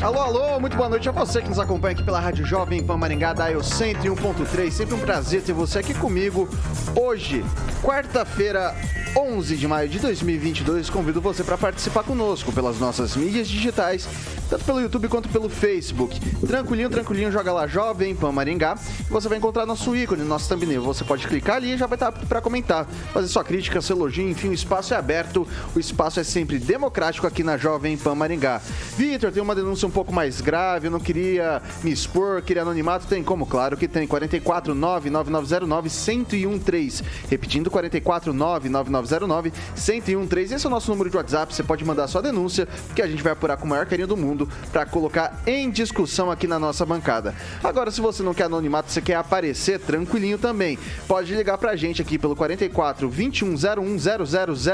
Alô, alô, muito boa noite a você que nos acompanha aqui pela Rádio Jovem Pan Maringá, da 101.3. Sempre um prazer ter você aqui comigo. Hoje, quarta-feira, 11 de maio de 2022, convido você para participar conosco pelas nossas mídias digitais, tanto pelo YouTube quanto pelo Facebook. Tranquilinho, tranquilinho, joga lá Jovem Pan Maringá. Você vai encontrar nosso ícone, nosso thumbnail. Você pode clicar ali e já vai estar para comentar, fazer sua crítica, seu elogio, enfim, o espaço é aberto, o espaço é sempre democrático aqui na Jovem Pan Maringá. Vitor, tem uma denúncia um pouco mais grave, eu não queria me expor, queria anonimato, tem como? Claro que tem, 449 9909 1013. Repetindo, 449 9909 1013. Esse é o nosso número de WhatsApp, você pode mandar sua denúncia, que a gente vai apurar com o maior carinho do mundo para colocar em discussão aqui na nossa bancada. Agora, se você não quer anonimato, você quer aparecer, tranquilinho também. Pode ligar pra gente aqui pelo 44 2101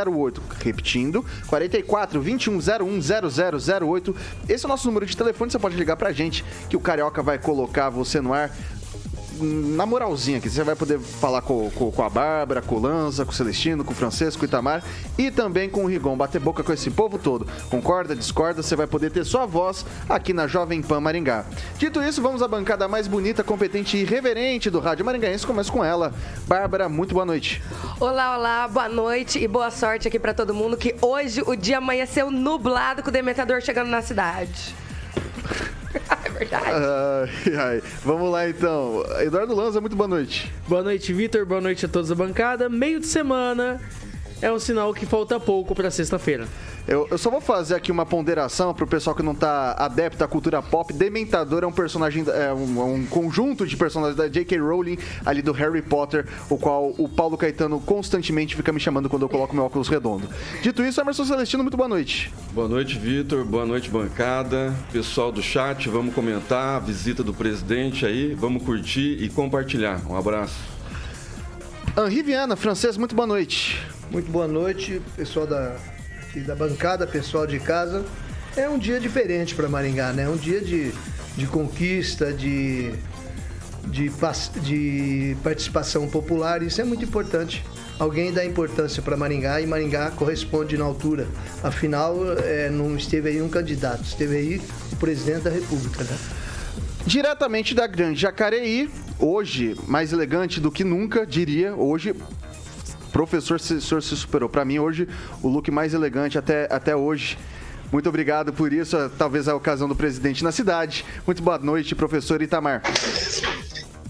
0008. Repetindo, 44 2101 0008. Esse é o nosso número de telefone, você pode ligar pra gente que o Carioca vai colocar você no ar na moralzinha aqui. Você vai poder falar com, com, com, a Bárbara, com o Lanza, com o Celestino, com o Francisco, com o Itamar e também com o Rigon. Bater boca com esse povo todo. Concorda, discorda, você vai poder ter sua voz aqui na Jovem Pan Maringá. Dito isso, vamos à bancada mais bonita, competente e irreverente do Rádio Maringaense. Começa com ela. Bárbara, muito boa noite. Olá, olá, boa noite e boa sorte aqui para todo mundo que hoje o dia amanheceu nublado com o Dementador chegando na cidade. Verdade. Ai, ai. Vamos lá então. Eduardo Lanza, muito boa noite. Boa noite, Vitor. Boa noite a todos da bancada. Meio de semana é um sinal que falta pouco para sexta-feira. Eu, eu, só vou fazer aqui uma ponderação pro pessoal que não tá adepto à cultura pop. Dementador é um personagem, é um, um, conjunto de personagens da J.K. Rowling, ali do Harry Potter, o qual o Paulo Caetano constantemente fica me chamando quando eu coloco meu óculos redondo. Dito isso, Emerson Celestino, muito boa noite. Boa noite, Vitor. Boa noite, bancada. Pessoal do chat, vamos comentar a visita do presidente aí, vamos curtir e compartilhar. Um abraço. Henri Viana, francês, muito boa noite. Muito boa noite, pessoal da da bancada, pessoal de casa. É um dia diferente para Maringá, né? É um dia de, de conquista, de, de, de participação popular. Isso é muito importante. Alguém dá importância para Maringá e Maringá corresponde na altura. Afinal, é, não esteve aí um candidato, esteve aí o presidente da República, né? Diretamente da Grande Jacareí, hoje mais elegante do que nunca, diria. Hoje professor se, senhor se superou. Para mim, hoje, o look mais elegante até, até hoje. Muito obrigado por isso, talvez a ocasião do presidente na cidade. Muito boa noite, professor Itamar.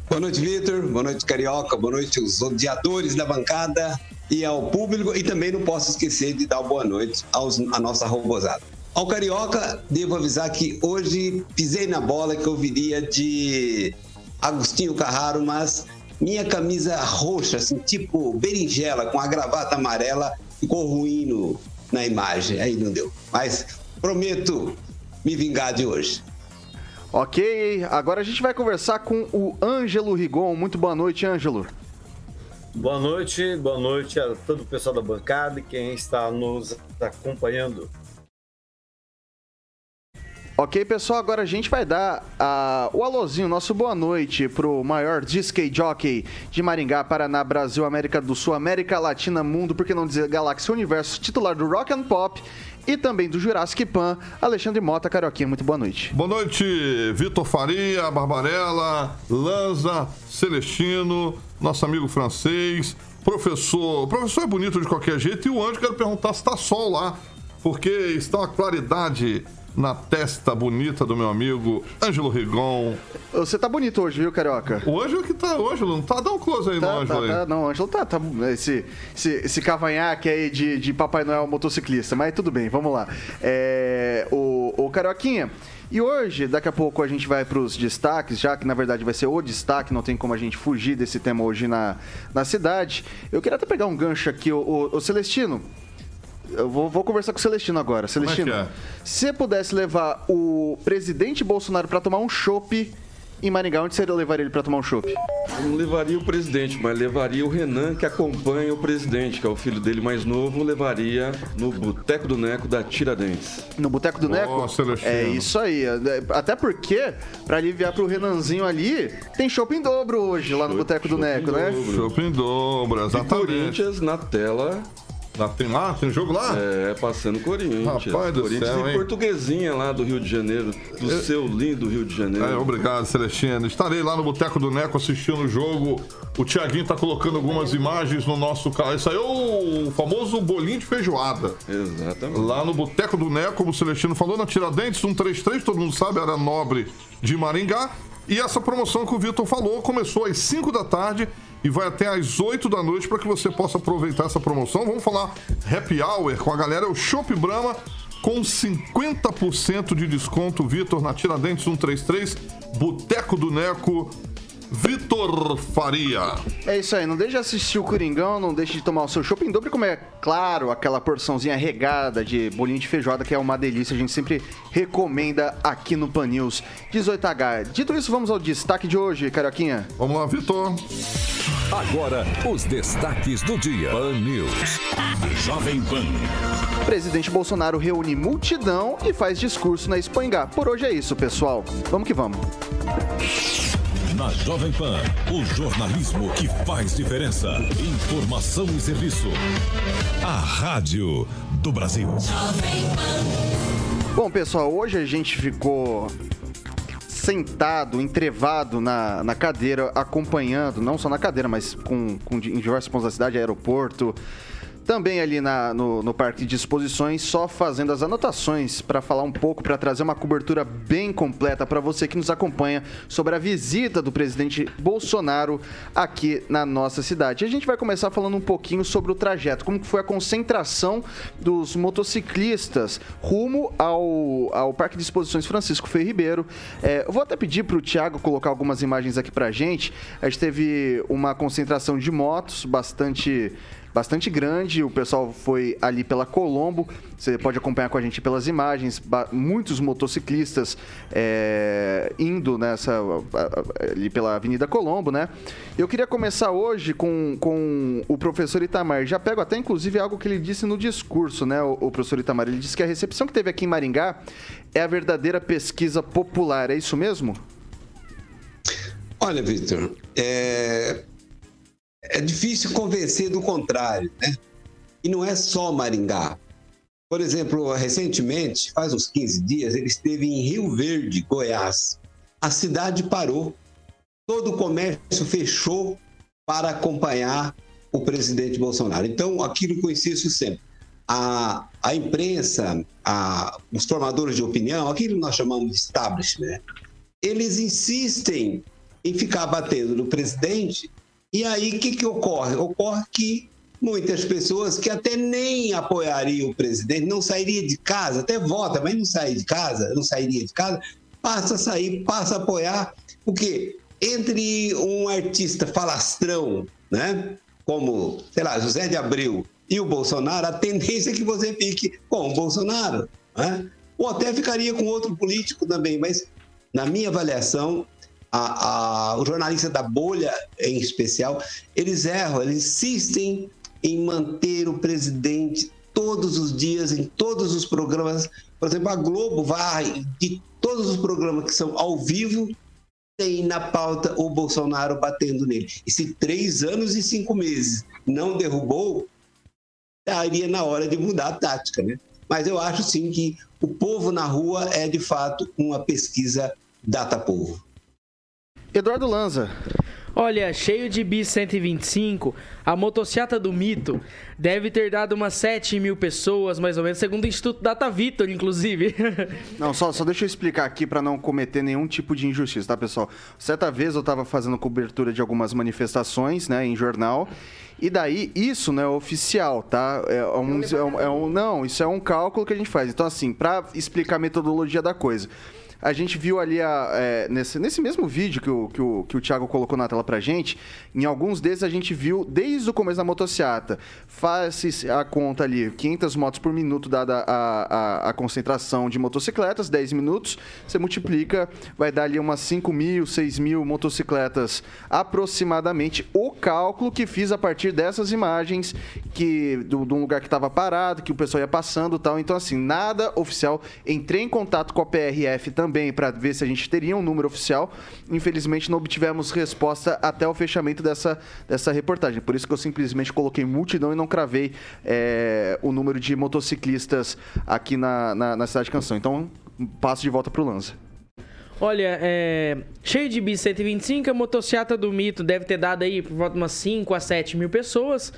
Boa noite, Vitor. Boa noite, Carioca. Boa noite, os odiadores da bancada e ao público. E também não posso esquecer de dar boa noite aos, à nossa robozada. Ao Carioca, devo avisar que hoje pisei na bola que eu viria de Agostinho Carraro, mas minha camisa roxa, assim, tipo berinjela, com a gravata amarela, ficou ruim no, na imagem. Aí não deu. Mas prometo me vingar de hoje. Ok, agora a gente vai conversar com o Ângelo Rigon. Muito boa noite, Ângelo. Boa noite, boa noite a todo o pessoal da bancada e quem está nos acompanhando. Ok, pessoal, agora a gente vai dar uh, o alôzinho, nosso boa noite pro maior disc jockey de Maringá, Paraná, Brasil, América do Sul, América Latina, Mundo, por que não dizer Galáxia Universo, titular do Rock and Pop e também do Jurassic Pan, Alexandre Mota, Carioquinha. Muito boa noite. Boa noite, Vitor Faria, Barbarella, Lanza, Celestino, nosso amigo francês, professor. O professor é bonito de qualquer jeito e o Anjo, quero perguntar se tá sol lá, porque está uma claridade na testa bonita do meu amigo Ângelo Rigon. Você tá bonito hoje, viu, Carioca? O Ângelo que tá, o Ângelo não tá? Dá um close aí Tá, no Ângelo tá, aí. tá, não, o Ângelo tá, tá esse, esse, esse cavanhaque aí de, de Papai Noel motociclista, mas tudo bem, vamos lá. É, o, o Carioquinha, e hoje, daqui a pouco a gente vai pros destaques, já que na verdade vai ser o destaque, não tem como a gente fugir desse tema hoje na, na cidade. Eu queria até pegar um gancho aqui, o, o- o Celestino. Eu vou, vou conversar com o Celestino agora. Como é que Celestino, é? se você pudesse levar o presidente Bolsonaro pra tomar um chopp em Maringá, onde você levaria ele pra tomar um chopp? Eu não levaria o presidente, mas levaria o Renan, que acompanha o presidente, que é o filho dele mais novo, levaria no Boteco do Neco da Tiradentes. No Boteco do Neco? Celestino. É isso aí. Até porque, pra aliviar pro Renanzinho ali, tem shopping dobro hoje lá no Boteco do Neco, né? dobro. Shopping dobra, E exatamente. Corinthians na tela, Lá, tem lá? Tem jogo lá? é, passando Corinthians. Rapaz do Corinthians céu, e hein? Portuguesinha lá do Rio de Janeiro, do seu lindo Rio de Janeiro. É, obrigado, Celestino. Estarei lá no Boteco do Neco assistindo o jogo. O Tiaguinho tá colocando algumas imagens no nosso canal. Isso aí é o famoso bolinho de feijoada. Exatamente. Lá no Boteco do Neco, como o Celestino falou, na Tiradentes 133, todo mundo sabe, era nobre de Maringá. E essa promoção que o Vitor falou começou às 5 da tarde e vai até às 8 da noite para que você possa aproveitar essa promoção. Vamos falar happy hour com a galera, é o Shop Brahma com 50% de desconto, Vitor, na Tiradentes 133, Boteco do Neco, Vitor Faria. É isso aí, não deixe de assistir o Coringão, não deixe de tomar o seu shopping dobro e comer, claro, aquela porçãozinha regada de bolinho de feijoada, que é uma delícia, a gente sempre recomenda aqui no Pan News 18H. Dito isso, vamos ao destaque de hoje, Carioquinha. Vamos lá, Vitor. Agora, os destaques do dia. Pan News. Jovem Pan. Presidente Bolsonaro reúne multidão e faz discurso na Espanha. Por hoje é isso, pessoal. Vamos que vamos. Na Jovem Pan, o jornalismo que faz diferença. Informação e serviço. A Rádio do Brasil. Bom, pessoal, hoje a gente ficou sentado, entrevado na, na cadeira, acompanhando, não só na cadeira, mas com, com em diversos pontos da cidade, aeroporto, também ali na- no, no parque de exposições, só fazendo as anotações para falar um pouco, para trazer uma cobertura bem completa para você que nos acompanha sobre a visita do presidente Bolsonaro aqui na nossa cidade. A gente vai começar falando um pouquinho sobre o trajeto, como foi a concentração dos motociclistas rumo ao, ao Parque de Exposições Francisco Ferreira Ribeiro. É, vou até pedir para o Thiago colocar algumas imagens aqui para gente. A gente teve uma concentração de motos bastante bastante grande. O pessoal foi ali pela Colombo. Você pode acompanhar com a gente pelas imagens. Muitos motociclistas é, indo nessa ali pela Avenida Colombo, né? Eu queria começar hoje com, com o professor Itamar. Já pego até inclusive algo que ele disse no discurso, né? O, o professor Itamar. Ele disse que a recepção que teve aqui em Maringá é a verdadeira pesquisa popular. É isso mesmo? Olha, Victor, é... é difícil convencer do contrário, né? E não é só Maringá. Por exemplo, recentemente, faz uns 15 dias, ele esteve em Rio Verde, Goiás. A cidade parou. Todo o comércio fechou para acompanhar o presidente Bolsonaro. Então, aquilo que eu insisto sempre, a, a imprensa, a, os formadores de opinião, aquilo que nós chamamos de establishment, eles insistem em ficar batendo no presidente. E aí, o que, que ocorre? Ocorre que muitas pessoas que até nem apoiariam o presidente, não sairia de casa, até vota, mas não sair de casa, não sairia de casa, passa a sair, passa a apoiar. O quê? Entre um artista falastrão, né? Como, sei lá, José de Abreu e o Bolsonaro, a tendência é que você fique com o Bolsonaro, né? Ou até ficaria com outro político também, mas na minha avaliação, a, a, o jornalista da bolha, em especial, eles erram, eles insistem em manter o presidente todos os dias, em todos os programas. Por exemplo, a Globo vai, de todos os programas que são ao vivo, tem na pauta o Bolsonaro batendo nele. E se três anos e cinco meses não derrubou, estaria na hora de mudar a tática, né? Mas eu acho sim que o povo na rua é de fato uma pesquisa data povo. Eduardo Lanza. Olha, cheio de bis 125, a motociata do mito deve ter dado umas 7 mil pessoas, mais ou menos, segundo o Instituto Data Vitor, inclusive. Não, só, só deixa eu explicar aqui para não cometer nenhum tipo de injustiça, tá, pessoal? Certa vez eu estava fazendo cobertura de algumas manifestações, né, em jornal, e daí isso não é oficial, tá? É um, é um, é um- não, isso é um cálculo que a gente faz. Então, assim, para explicar a metodologia da coisa. A gente viu ali, a, é, nesse, nesse mesmo vídeo que o, que, o, que o Thiago colocou na tela pra gente, em alguns desses a gente viu desde o começo da motociata. Faz a conta ali, 500 motos por minuto, dada a, a, a concentração de motocicletas, 10 minutos, você multiplica, vai dar ali umas 5 mil, 6 mil motocicletas aproximadamente. O cálculo que fiz a partir dessas imagens, que do, de um lugar que estava parado, que o pessoal ia passando tal. Então, assim, nada oficial. Entrei em contato com a PRF também para ver se a gente teria um número oficial. Infelizmente, não obtivemos resposta até o fechamento dessa, dessa reportagem. Por isso que eu simplesmente coloquei multidão e não cravei é, o número de motociclistas aqui na, na, na cidade de Canção. Então, passo de volta para o Lanza. Olha, é, cheio de bis 125, a motociata do mito deve ter dado aí por volta de umas 5 a 7 mil pessoas.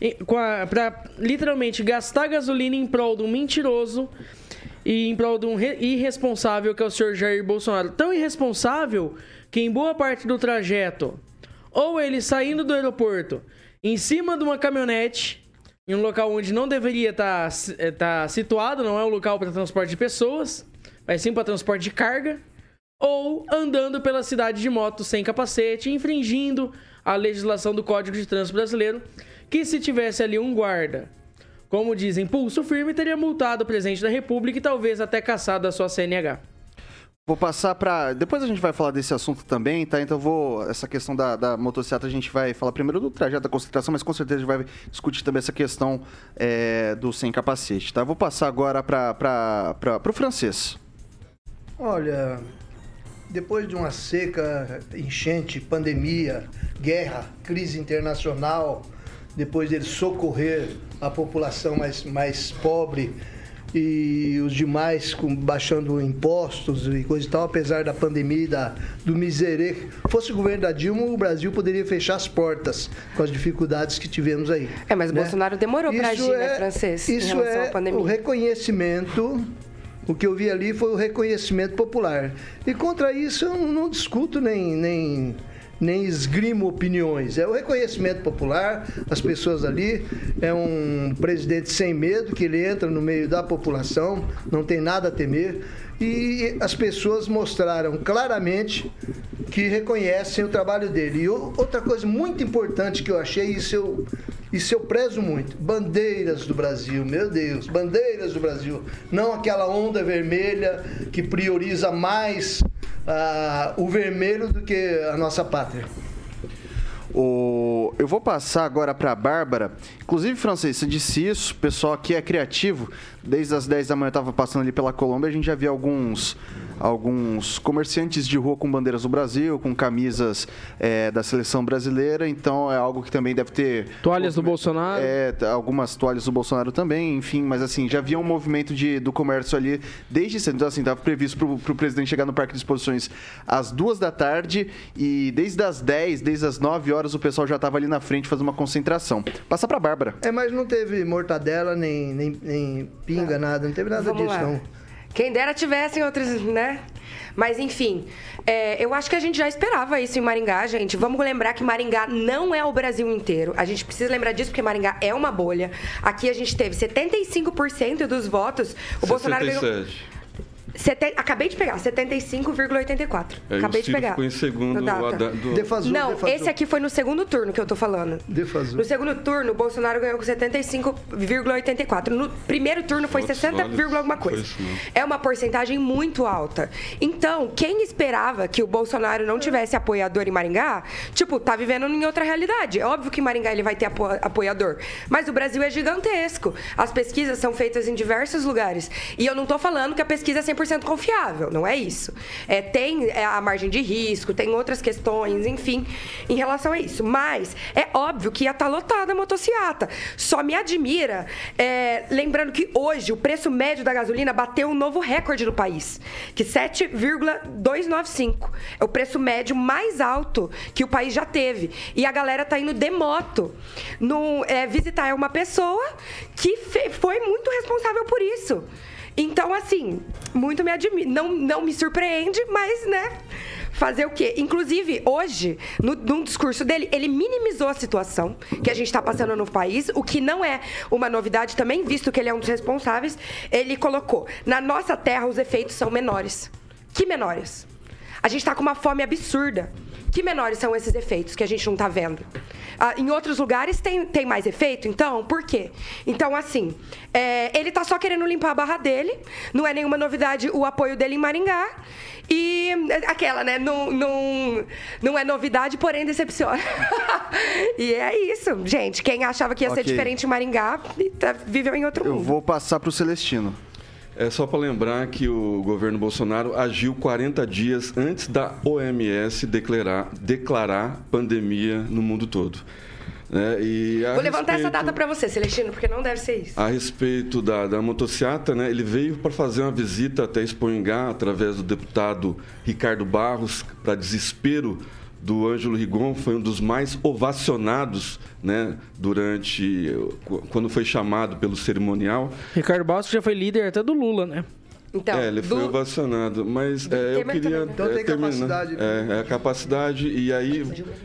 E, a- pra literalmente gastar gasolina em prol de um mentiroso e em prol de um re- irresponsável que é o senhor Jair Bolsonaro. Tão irresponsável que em boa parte do trajeto, ou ele saindo do aeroporto em cima de uma caminhonete, em um local onde não deveria estar tá situado, não é um local para transporte de pessoas, mas sim para transporte de carga, ou andando pela cidade de moto sem capacete, infringindo a legislação do Código de Trânsito Brasileiro, que se tivesse ali um guarda, como dizem, pulso firme, teria multado o presidente da República e talvez até caçado a sua CNH. Vou passar para. Depois a gente vai falar desse assunto também, tá? Então eu vou. Essa questão da, da motocicleta a gente vai falar primeiro do trajeto da concentração, mas com certeza a gente vai discutir também essa questão é, do sem capacete, tá? Vou passar agora para o francês. Olha, depois de uma seca, enchente, pandemia, guerra, crise internacional, depois dele socorrer a população mais, mais pobre e os demais com, baixando impostos e coisa e tal, apesar da pandemia e da, do miserê. Fosse o governo da Dilma, o Brasil poderia fechar as portas com as dificuldades que tivemos aí. É, mas né? Bolsonaro demorou Isso agir, né, é- francês, em Isso é o reconhecimento. O que eu vi ali foi o reconhecimento popular. E contra isso eu não discuto nem, nem, nem esgrimo opiniões. É o reconhecimento popular, as pessoas ali. É um presidente sem medo, que ele entra no meio da população, não tem nada a temer. E as pessoas mostraram claramente que reconhecem o trabalho dele. E outra coisa muito importante que eu achei, isso eu, isso eu prezo muito: bandeiras do Brasil, meu Deus, bandeiras do Brasil. Não aquela onda vermelha que prioriza mais ah, o vermelho do que a nossa pátria. O... Eu vou passar agora para a Bárbara. Inclusive, francês, você disse isso, o pessoal aqui é criativo. Desde as 10 da manhã eu estava passando ali pela Colômbia, a gente já via alguns, alguns comerciantes de rua com bandeiras do Brasil, com camisas é, da seleção brasileira. Então é algo que também deve ter. Toalhas do Bolsonaro. É, algumas toalhas do Bolsonaro também, enfim, mas assim, já havia um movimento de, do comércio ali desde cedo. Então, assim, estava previsto para o presidente chegar no Parque de Exposições às duas da tarde e desde as 10, desde as 9 horas, o pessoal já estava ali na frente fazendo uma concentração. Passa para Bárbara. É, mas não teve mortadela, nem, nem, nem pinga, nada, não teve nada Vamos disso, lá. não. Quem dera tivessem outros, né? Mas enfim, é, eu acho que a gente já esperava isso em Maringá, gente. Vamos lembrar que Maringá não é o Brasil inteiro. A gente precisa lembrar disso porque Maringá é uma bolha. Aqui a gente teve 75% dos votos. O Bolsonaro ganhou. 67. Sete- Acabei de pegar, 75,84. Aí Acabei de pegar. ficou em segundo. No data. do- Defasou, Não, defasou. esse aqui foi no segundo turno que eu tô falando. Defasou. No segundo turno, o Bolsonaro ganhou com 75,84. No primeiro turno foi Putz, 60, olha, alguma foi coisa. É uma porcentagem muito alta. Então, quem esperava que o Bolsonaro não tivesse apoiador em Maringá, tipo, tá vivendo em outra realidade. É óbvio que em Maringá ele vai ter apo- apoiador. Mas o Brasil é gigantesco. As pesquisas são feitas em diversos lugares. E eu não tô falando que a pesquisa é 100% 100% confiável, não é isso. É, tem é, a margem de risco, tem outras questões, enfim, em relação a isso. Mas é óbvio que ia estar lotada a motociata. Só me admira, é, lembrando que hoje o preço médio da gasolina bateu um novo recorde no país, que 7,295. É o preço médio mais alto que o país já teve. E a galera tá indo de moto no, é, visitar uma pessoa que foi muito responsável por isso. Então, assim, muito me admira. Não, não me surpreende, mas, né? Fazer o quê? Inclusive, hoje, no, num discurso dele, ele minimizou a situação que a gente está passando no país, o que não é uma novidade também, visto que ele é um dos responsáveis. Ele colocou: na nossa terra, os efeitos são menores. Que menores? A gente está com uma fome absurda. Que menores são esses efeitos que a gente não está vendo? Ah, em outros lugares tem, tem mais efeito, então? Por quê? Então, assim, é, ele está só querendo limpar a barra dele, não é nenhuma novidade o apoio dele em Maringá. E aquela, né? Não, não, não é novidade, porém decepciona. e é isso, gente. Quem achava que ia ser Ok. diferente em Maringá tá- viveu em outro Eu mundo. vou passar pro Celestino. É só para lembrar que o governo Bolsonaro agiu 40 dias antes da OMS declarar, declarar pandemia no mundo todo. né? Vou levantar essa respeito- data para você, Celestino, porque não deve ser isso. A respeito da, da motociata, né, ele veio para fazer uma visita até Expoingá, através do deputado Ricardo Barros, para desespero do Ângelo Rigon, foi um dos mais ovacionados né, durante. quando foi chamado pelo cerimonial. Ricardo Barros já foi líder até do Lula, né? Então, é, ele foi do- ovacionado, mas é, eu queria. Então é, tem terminar. capacidade, né? É, é a capacidade. E aí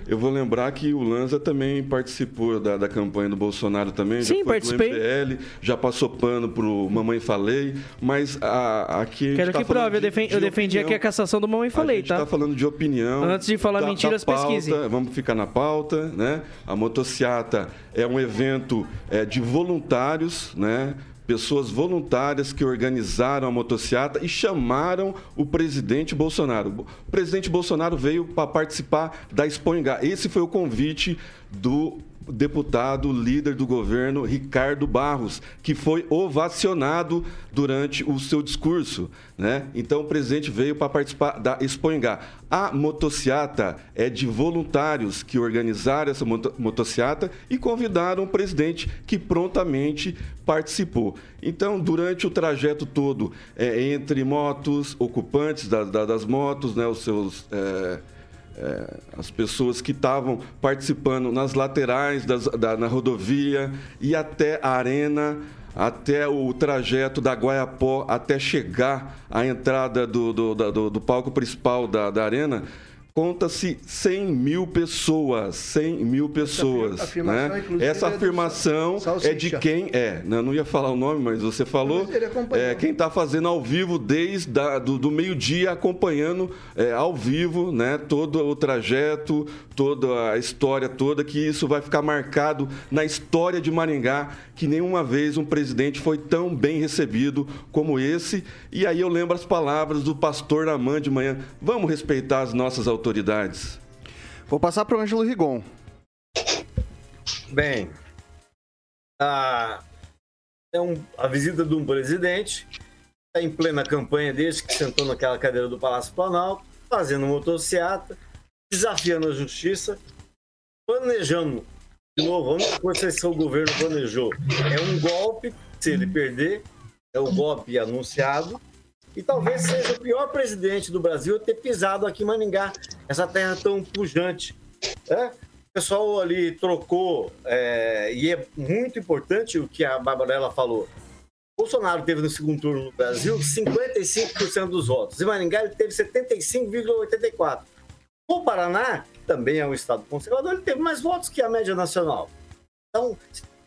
eu vou lembrar que o Lanza também participou da, da campanha do Bolsonaro também. Sim, já foi participei. pro MPL, já passou pano pro Mamãe Falei, mas a, aqui. a gente Quero tá que prove, eu, de- defen- de eu defendi aqui a cassação do Mamãe A Falei, gente tá? está falando de opinião. Antes de falar da- mentiras, da pauta, pesquise. Vamos ficar na pauta, né? A motociata é um evento é, de voluntários, né? Pessoas voluntárias que organizaram a motociata e chamaram o presidente Bolsonaro. O presidente Bolsonaro veio para participar da Expoingá. Esse foi o convite do deputado líder do governo Ricardo Barros, que foi ovacionado durante o seu discurso, né? Então o presidente veio para participar da Expoingá. A motociata é de voluntários que organizaram essa moto- motociata e convidaram o presidente que prontamente participou. Então, durante o trajeto todo, é, entre motos, ocupantes da- da- das motos, né, os seus é, é, as pessoas que estavam participando nas laterais das- da, na rodovia e até a arena, até o trajeto da Guaiapó, até chegar à entrada do, do, do- do palco principal da, da arena. Conta-se 100 mil pessoas, 100 mil pessoas. afirmação, né? Essa é do afirmação Salsicha. é de quem é. não ia falar o nome, mas você falou. Mas. É, quem está fazendo ao vivo desde do, do meio-dia, acompanhando é, ao vivo né, todo o trajeto, toda a história toda, que isso vai ficar marcado na história de Maringá, que nenhuma vez um presidente foi tão bem recebido como esse. E aí eu lembro as palavras do pastor Namã de manhã: vamos respeitar as nossas autoridades. Vou passar pro Ângelo Rigon. Bem, a, é um- a visita de um presidente, está em plena campanha desde que sentou naquela cadeira do Palácio Planalto, fazendo motociata, desafiando a justiça, planejando. De novo, a única que esse governo planejou é um golpe, se ele perder, é o golpe anunciado, e talvez seja o pior presidente do Brasil ter pisado aqui em Maningá, essa terra tão pujante. né? O pessoal ali trocou, é, e é muito importante o que a Barbarella falou. Bolsonaro teve no segundo turno no Brasil 55% dos votos. Em Maringá ele teve 75,84%. O Paraná, também é um estado conservador, ele teve mais votos que a média nacional. Então,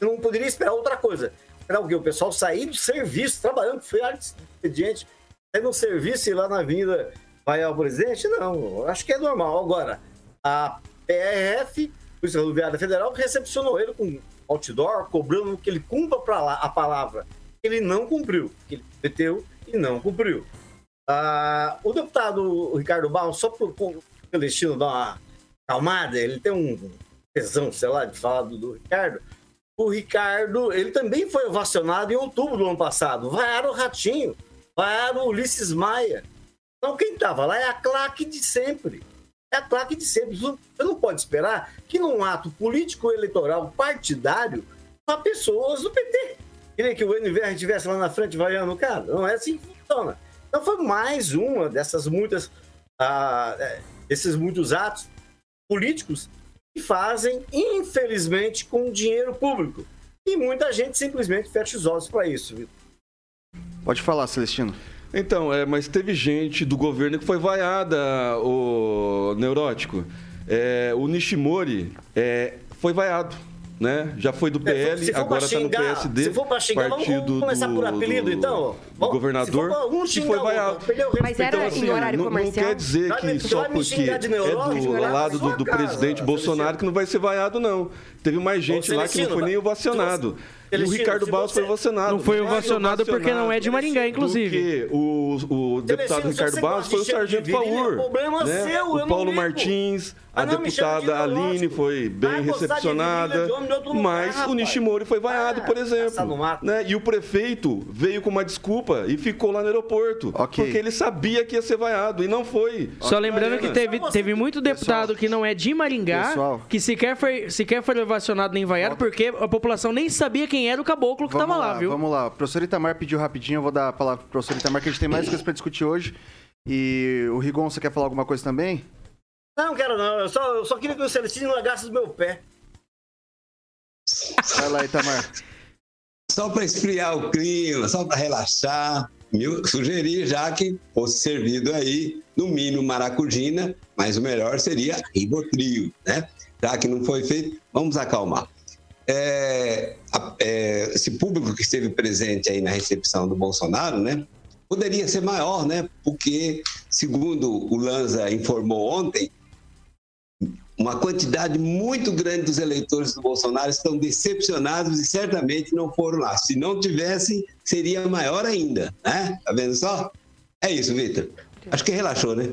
não poderia esperar outra coisa. Esperar o quê? O pessoal sair do serviço, trabalhando, foi de expediente, sair no serviço e ir lá na avenida vai ao presidente? Não, acho que é normal. Agora, a PRF, Polícia Rodoviária Federal, recepcionou ele com outdoor, cobrando que ele cumpra pra lá a palavra. Ele não cumpriu, que ele prometeu e não cumpriu. Ah, o deputado Ricardo Barros, só por o Celestino dar uma calmada, ele tem um tesão, sei lá, de falar do, do Ricardo. O Ricardo, ele também foi ovacionado em outubro do ano passado. Vaiaram o ratinho. vaiaram o Ulisses Maia. Então quem estava lá é a claque de sempre. É a claque de sempre. Você não pode esperar que num ato político eleitoral partidário há pessoas do PT. Queria que o NVR estivesse lá na frente vaiando o cara. Não é assim que funciona. Então foi mais uma dessas muitas, ah, é, esses muitos atos políticos que fazem, infelizmente, com dinheiro público. E muita gente simplesmente fecha os olhos para isso, Vitor. Pode falar, Celestino. Então, é, mas teve gente do governo que foi vaiada, o neurótico. É, o Nishimori é, foi vaiado né? Já foi do PL, agora está no PSD. Se for para xingar, partido vamos começar do, por apelido, então. Do governador se e foi vaiado. Mas era então, assim, em horário não, comercial? não quer dizer que só porque é do lado do, do presidente Bolsonaro que não vai ser vaiado, não. Teve mais gente lá que não foi nem ovacionado. E o Ricardo Barros foi ovacionado. Não foi ovacionado porque não é de Maringá, inclusive. Porque o, o deputado Ricardo Barros foi o sargento Faur. Né? O Paulo Martins, a deputada Aline foi bem recepcionada, mas o Nishimori foi vaiado, por exemplo. Né? E o prefeito veio com uma desculpa e ficou lá no aeroporto. Porque ele sabia que ia ser vaiado e não foi. Só lembrando que teve, teve muito deputado que não é de Maringá, que sequer foi, sequer foi ovacionado nem vaiado, porque a população nem sabia quem era o caboclo que estava lá, viu? Vamos lá. O professor Itamar pediu rapidinho, eu vou dar a palavra pro professor Itamar, que a gente tem mais coisas para discutir hoje. E o Rigon, você quer falar alguma coisa também? Não, quero não. Eu só, eu só queria que o Celestino largasse do meu pé. Vai lá, Itamar. Só para esfriar o clima, só para relaxar, eu sugeri já que fosse servido aí, no mínimo, maracujina, mas o melhor seria ribotril, né? Já que não foi feito, vamos acalmar. É, é, esse público que esteve presente aí na recepção do Bolsonaro, né? Poderia ser maior, né? Porque, segundo o Lanza informou ontem, uma quantidade muito grande dos eleitores do Bolsonaro estão decepcionados e certamente não foram lá. Se não tivessem, seria maior ainda, né? Tá vendo só? É isso, Vitor. Acho que relaxou, né?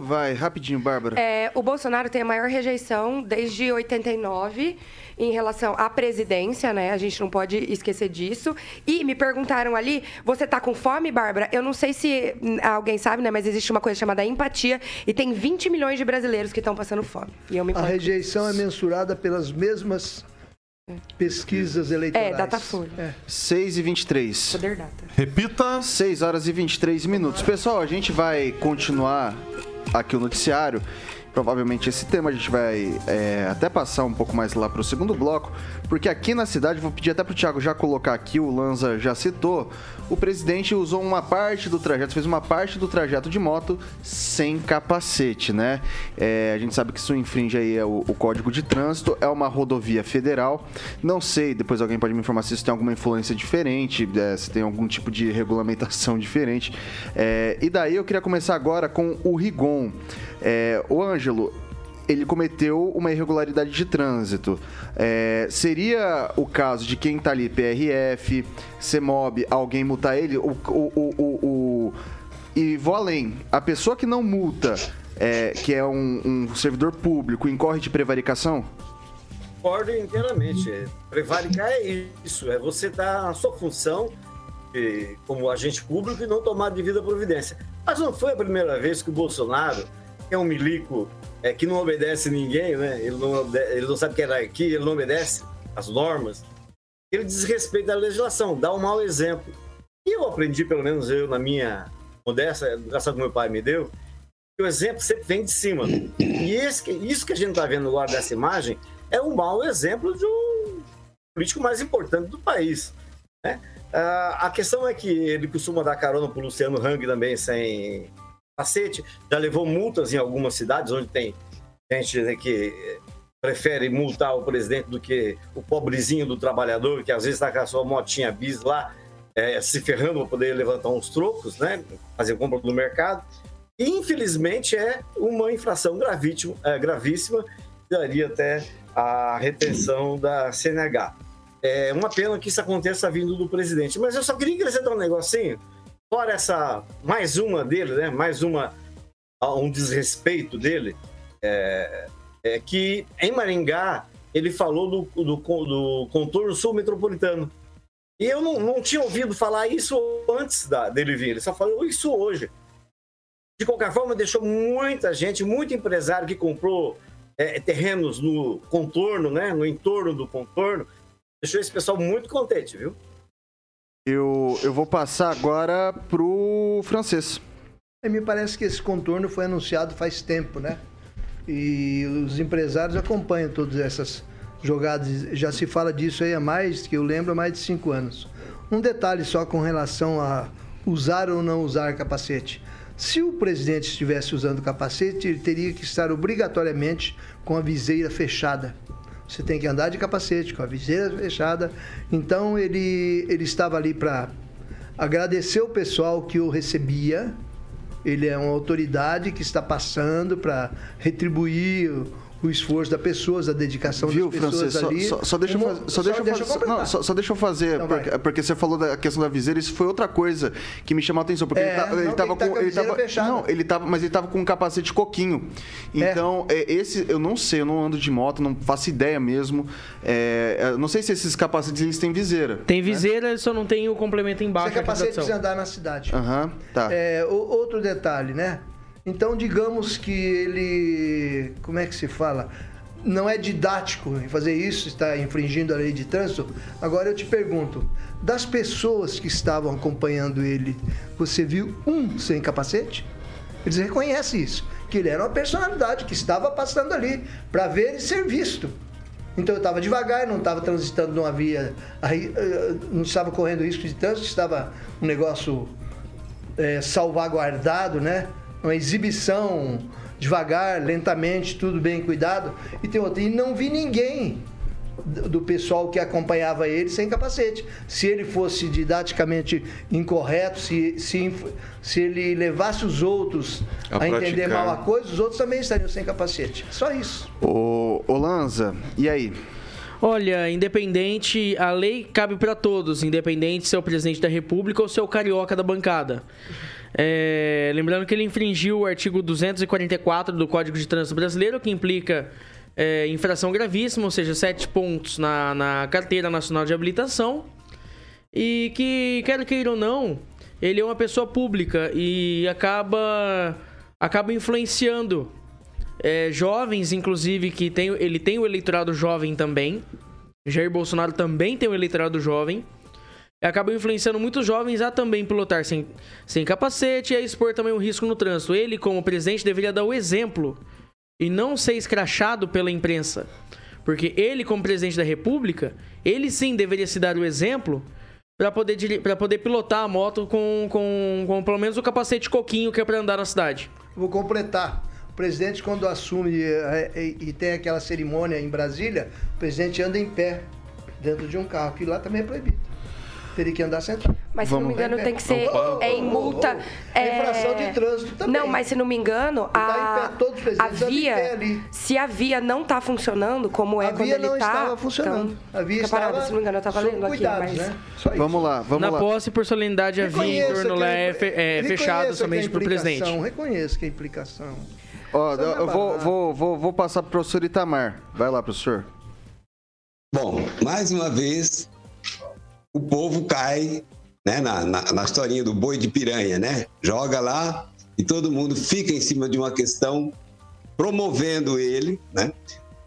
Vai, rapidinho, Bárbara. É, o Bolsonaro tem a maior rejeição desde 89 em relação à presidência, né? A gente não pode esquecer disso. E me perguntaram ali, você tá com fome, Bárbara? Eu não sei se alguém sabe, né? Mas existe uma coisa chamada empatia e tem 20 milhões de brasileiros que estão passando fome. E eu me A rejeição é mensurada pelas mesmas pesquisas eleitorais. É, Datafolha. É. 6 e 23. Poder data. Repita. 6 horas e 23 minutos. Pessoal, a gente vai continuar aqui o noticiário. Provavelmente esse tema a gente vai é, até passar um pouco mais lá para o segundo bloco, porque aqui na cidade, vou pedir até para o Thiago já colocar aqui, o Lanza já citou, o presidente usou uma parte do trajeto, fez uma parte do trajeto de moto sem capacete, né? É, a gente sabe que isso infringe aí o, o Código de Trânsito, é uma rodovia federal. Não sei, depois alguém pode me informar se isso tem alguma influência diferente, é, se tem algum tipo de regulamentação diferente. É, e daí eu queria começar agora com o Rigon. É, o Ângelo, ele cometeu uma irregularidade de trânsito. É, seria o caso de quem tá ali, PRF, CEMOB, alguém multar ele? O, o, o, o, E vou além, a pessoa que não multa, é, que é um, um servidor público, incorre de prevaricação? Concordo inteiramente. Prevaricar é isso, é você dar a sua função eh, como agente público e não tomar devida providência. Mas não foi a primeira vez que o Bolsonaro, que é um milico é, que não obedece ninguém, né? ele, não, ele não sabe que era aqui, ele não obedece às normas, ele desrespeita a legislação, dá um mau exemplo. E eu aprendi, pelo menos eu, na minha modesta educação que meu pai me deu, que o exemplo sempre vem de cima. E esse, isso que a gente está vendo agora dessa imagem é um mau exemplo de um político mais importante do país. né? Ah, a questão é que ele costuma dar carona para Luciano Hang também sem capacete, já levou multas em algumas cidades onde tem gente né, que prefere multar o presidente do que o pobrezinho do trabalhador, que às vezes está com a sua motinha bis lá, eh, se ferrando para poder levantar uns trocos, né? fazer compra no mercado. Infelizmente, é uma infração gravíssima, eh, gravíssima daria até a retenção da CNH. É uma pena que isso aconteça vindo do presidente. Mas eu só queria acrescentar um negocinho. Fora essa, mais uma dele, né? Mais uma, um desrespeito dele. É, é que em Maringá ele falou do, do, do contorno sul metropolitano. E eu não, não tinha ouvido falar isso antes da, dele vir, ele só falou isso hoje. De qualquer forma, deixou muita gente, muito empresário que comprou é, terrenos no contorno, né, no entorno do contorno, deixou esse pessoal muito contente, viu? Eu, eu vou passar agora pro francês. É, me parece que esse contorno foi anunciado faz tempo, né? E os empresários acompanham todas essas jogadas. Já se fala disso aí há mais, que eu lembro, há mais de cinco anos. Um detalhe só com relação a usar ou não usar capacete. Se o presidente estivesse usando capacete, ele teria que estar obrigatoriamente com a viseira fechada. Você tem que andar de capacete, com a viseira fechada. Então ele, ele estava ali para agradecer o pessoal que o recebia. Ele é uma autoridade que está passando para retribuir o esforço das pessoas, a dedicação Viu, das pessoas Francês? ali. Só, só, só deixa eu fazer. Só, deixa eu fazer. completar. não, só, só deixa eu fazer. Então porque, porque você falou da questão da viseira, isso foi outra coisa que me chamou a atenção. Porque É, ele, tá- ele não, tava tem que tá com. com a Ele tava, fechada. não, ele tava. Mas ele tava com um capacete coquinho. Então, é, esse, eu não sei, eu não ando de moto, não faço ideia mesmo. É, eu não sei se esses capacetes eles têm viseira. Tem viseira, só não tem o complemento embaixo. é capacete precisa andar na cidade. Aham, tá. É, o- outro detalhe, né? Então, digamos que ele. Como é que se fala? Não é didático em fazer isso, está infringindo a lei de trânsito. Agora eu te pergunto: das pessoas que estavam acompanhando ele, você viu um sem capacete? Eles reconhecem isso, que ele era uma personalidade que estava passando ali para ver e ser visto. Então eu estava devagar, não estava transitando numa via, eh, não estava correndo risco de trânsito, estava um negócio é, salvaguardado, né? Uma exibição devagar, lentamente, tudo bem cuidado. E tem outro. E não vi ninguém do pessoal que acompanhava ele sem capacete. Se ele fosse didaticamente incorreto, se, se, se ele levasse os outros A a, entender mal a coisa, os outros também estariam sem capacete. Só isso. Ô, ô Lanza, e aí? Olha, independente, a lei cabe para todos, independente se é o presidente da República ou se é o carioca da bancada. É, lembrando que ele infringiu o artigo 244 do Código de Trânsito Brasileiro, que implica é, infração gravíssima, ou seja, sete pontos na, na carteira nacional de habilitação. E que, quer queira ou não, ele é uma pessoa pública e acaba, acaba influenciando é, jovens, inclusive, que tem, ele tem o eleitorado jovem também. Jair Bolsonaro também tem o eleitorado jovem. E acaba influenciando muitos jovens a também pilotar sem, sem capacete e a expor também o risco no trânsito. Ele, como presidente, deveria dar o exemplo e não ser escrachado pela imprensa. Porque ele, como presidente da República, ele sim deveria se dar o exemplo para poder, poder pilotar a moto com, com, com pelo menos o capacete coquinho que é para andar na cidade. Vou completar. O presidente, quando assume eh, eh, e tem aquela cerimônia em Brasília, o presidente anda em pé dentro de um carro, que lá também é proibido. Teria que andar sentado. Mas se não me engano, tem que ser é, em multa. É... Infração de trânsito também. Não, mas se não me engano, tá a, a via. Se a via não tá funcionando, como é A quando via ele não tá. estava funcionando. Então, A via estava parada, se não me engano, eu tava sob lendo aqui, cuidados, mas. né? Vamos lá, vamos Na lá. posse, por solenidade, a via em torno a- é, fe- é fechada a somente pro presidente. implicação, Reconheço que a implicação. Ó, não é eu vou, barato. vou, vou, vou passar pro professor Itamar. Vai lá, professor. Bom, mais uma vez, o povo cai né, na, na, na historinha do boi de piranha, né? Joga lá e todo mundo fica em cima de uma questão, promovendo ele, né?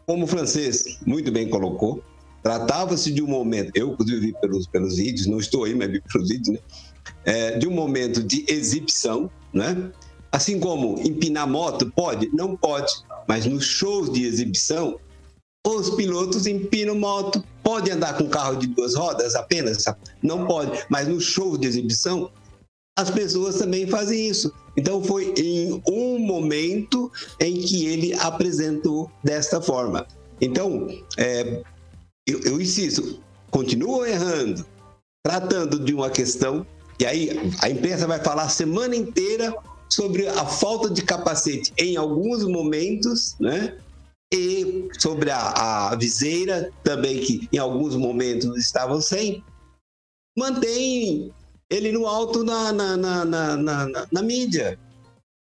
Como o francês muito bem colocou, tratava-se de um momento, eu inclusive vi pelos, pelos vídeos, não estou aí, mas vi pelos vídeos, né? É, de um momento de exibição, né? Assim como empinar moto, pode? Não pode, mas nos shows de exibição, os pilotos empinam moto. Pode andar com carro de duas rodas apenas? Não pode. Mas no show de exibição, as pessoas também fazem isso. Então foi em um momento em que ele apresentou desta forma. Então, é, eu, eu insisto, continuam errando, tratando de uma questão, e aí a imprensa vai falar a semana inteira sobre a falta de capacete em alguns momentos, né? E sobre a, a viseira também, que em alguns momentos estavam sem, mantém ele no alto na, na, na, na, na, na- mídia.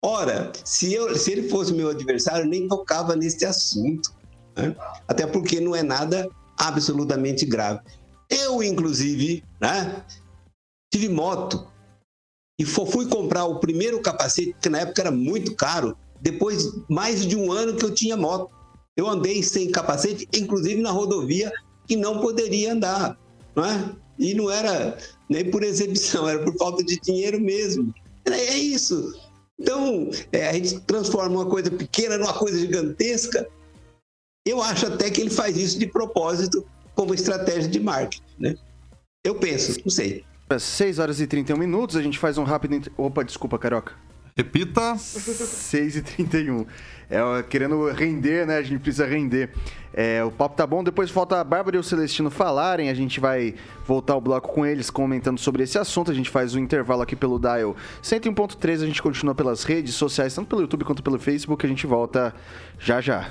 Ora, se, eu, se ele fosse meu adversário, eu nem tocava nesse assunto. né? Até porque não é nada absolutamente grave. Eu, inclusive, né, tive moto e fui comprar o primeiro capacete, que na época era muito caro, depois mais de um ano que eu tinha moto. Eu andei sem capacete, inclusive na rodovia, que não poderia andar, não é? E não era nem por exibição, era por falta de dinheiro mesmo. É isso. Então, é, a gente transforma uma coisa pequena numa coisa gigantesca. Eu acho até que ele faz isso de propósito como estratégia de marketing, né? Eu penso, não sei. 6 horas e 31 minutos, a gente faz um rápido. Opa, desculpa, Carioca. Repita. 6 e 31. É, querendo render, né? A gente precisa render. É, o papo tá bom, depois falta a Bárbara e o Celestino falarem. A gente vai voltar o bloco com eles comentando sobre esse assunto. A gente faz um intervalo aqui pelo Dial 101.3. A gente continua pelas redes sociais, tanto pelo YouTube quanto pelo Facebook. A gente volta já já.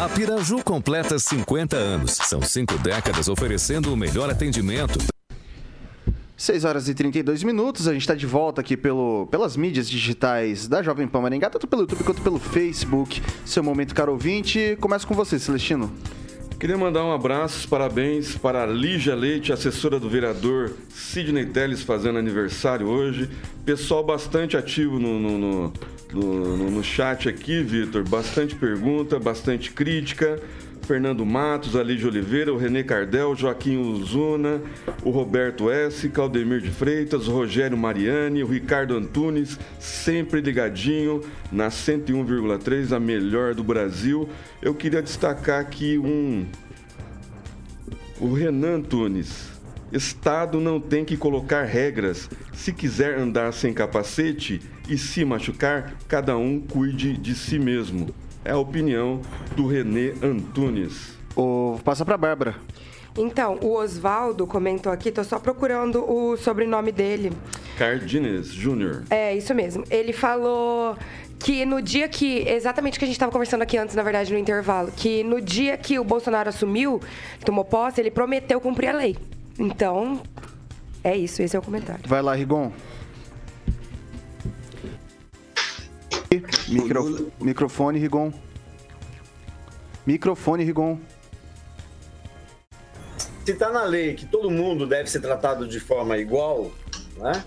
A Piraju completa 50 anos. São cinco décadas oferecendo o melhor atendimento. 6 horas e 32 minutos, a gente está de volta aqui pelo, pelas mídias digitais da Jovem Pan Maringá, tanto pelo YouTube quanto pelo Facebook. Seu momento, caro ouvinte. Começa com você, Celestino. Queria mandar um abraço, parabéns para a Lígia Leite, assessora do vereador Sidney Teles, fazendo aniversário hoje. Pessoal bastante ativo no, no, no no, no, chat aqui, Vitor. Bastante pergunta, bastante crítica. Fernando Matos, Ali de Oliveira, o Renê Cardel, Joaquim Uzuna, o Roberto S., Claudemir de Freitas, Rogério Mariani, o Ricardo Antunes, sempre ligadinho na 101,3, a melhor do Brasil. Eu queria destacar aqui um. O Renan Antunes. Estado não tem que colocar regras. Se quiser andar sem capacete e se machucar, cada um cuide de si mesmo. É a opinião do Renê Antunes. O... Passa para Bárbara. Então, o Oswaldo comentou aqui, tô só procurando o sobrenome dele. Cardines Júnior. É, isso mesmo. Ele falou que no dia que. Exatamente o que a gente estava conversando aqui antes, na verdade, no intervalo. Que no dia que o Bolsonaro assumiu, tomou posse, ele prometeu cumprir a lei. Então, é isso, esse é o comentário. Vai lá, Rigon. Micro... Microfone, Rigon. Microfone, Rigon. Se está na lei que todo mundo deve ser tratado de forma igual, né?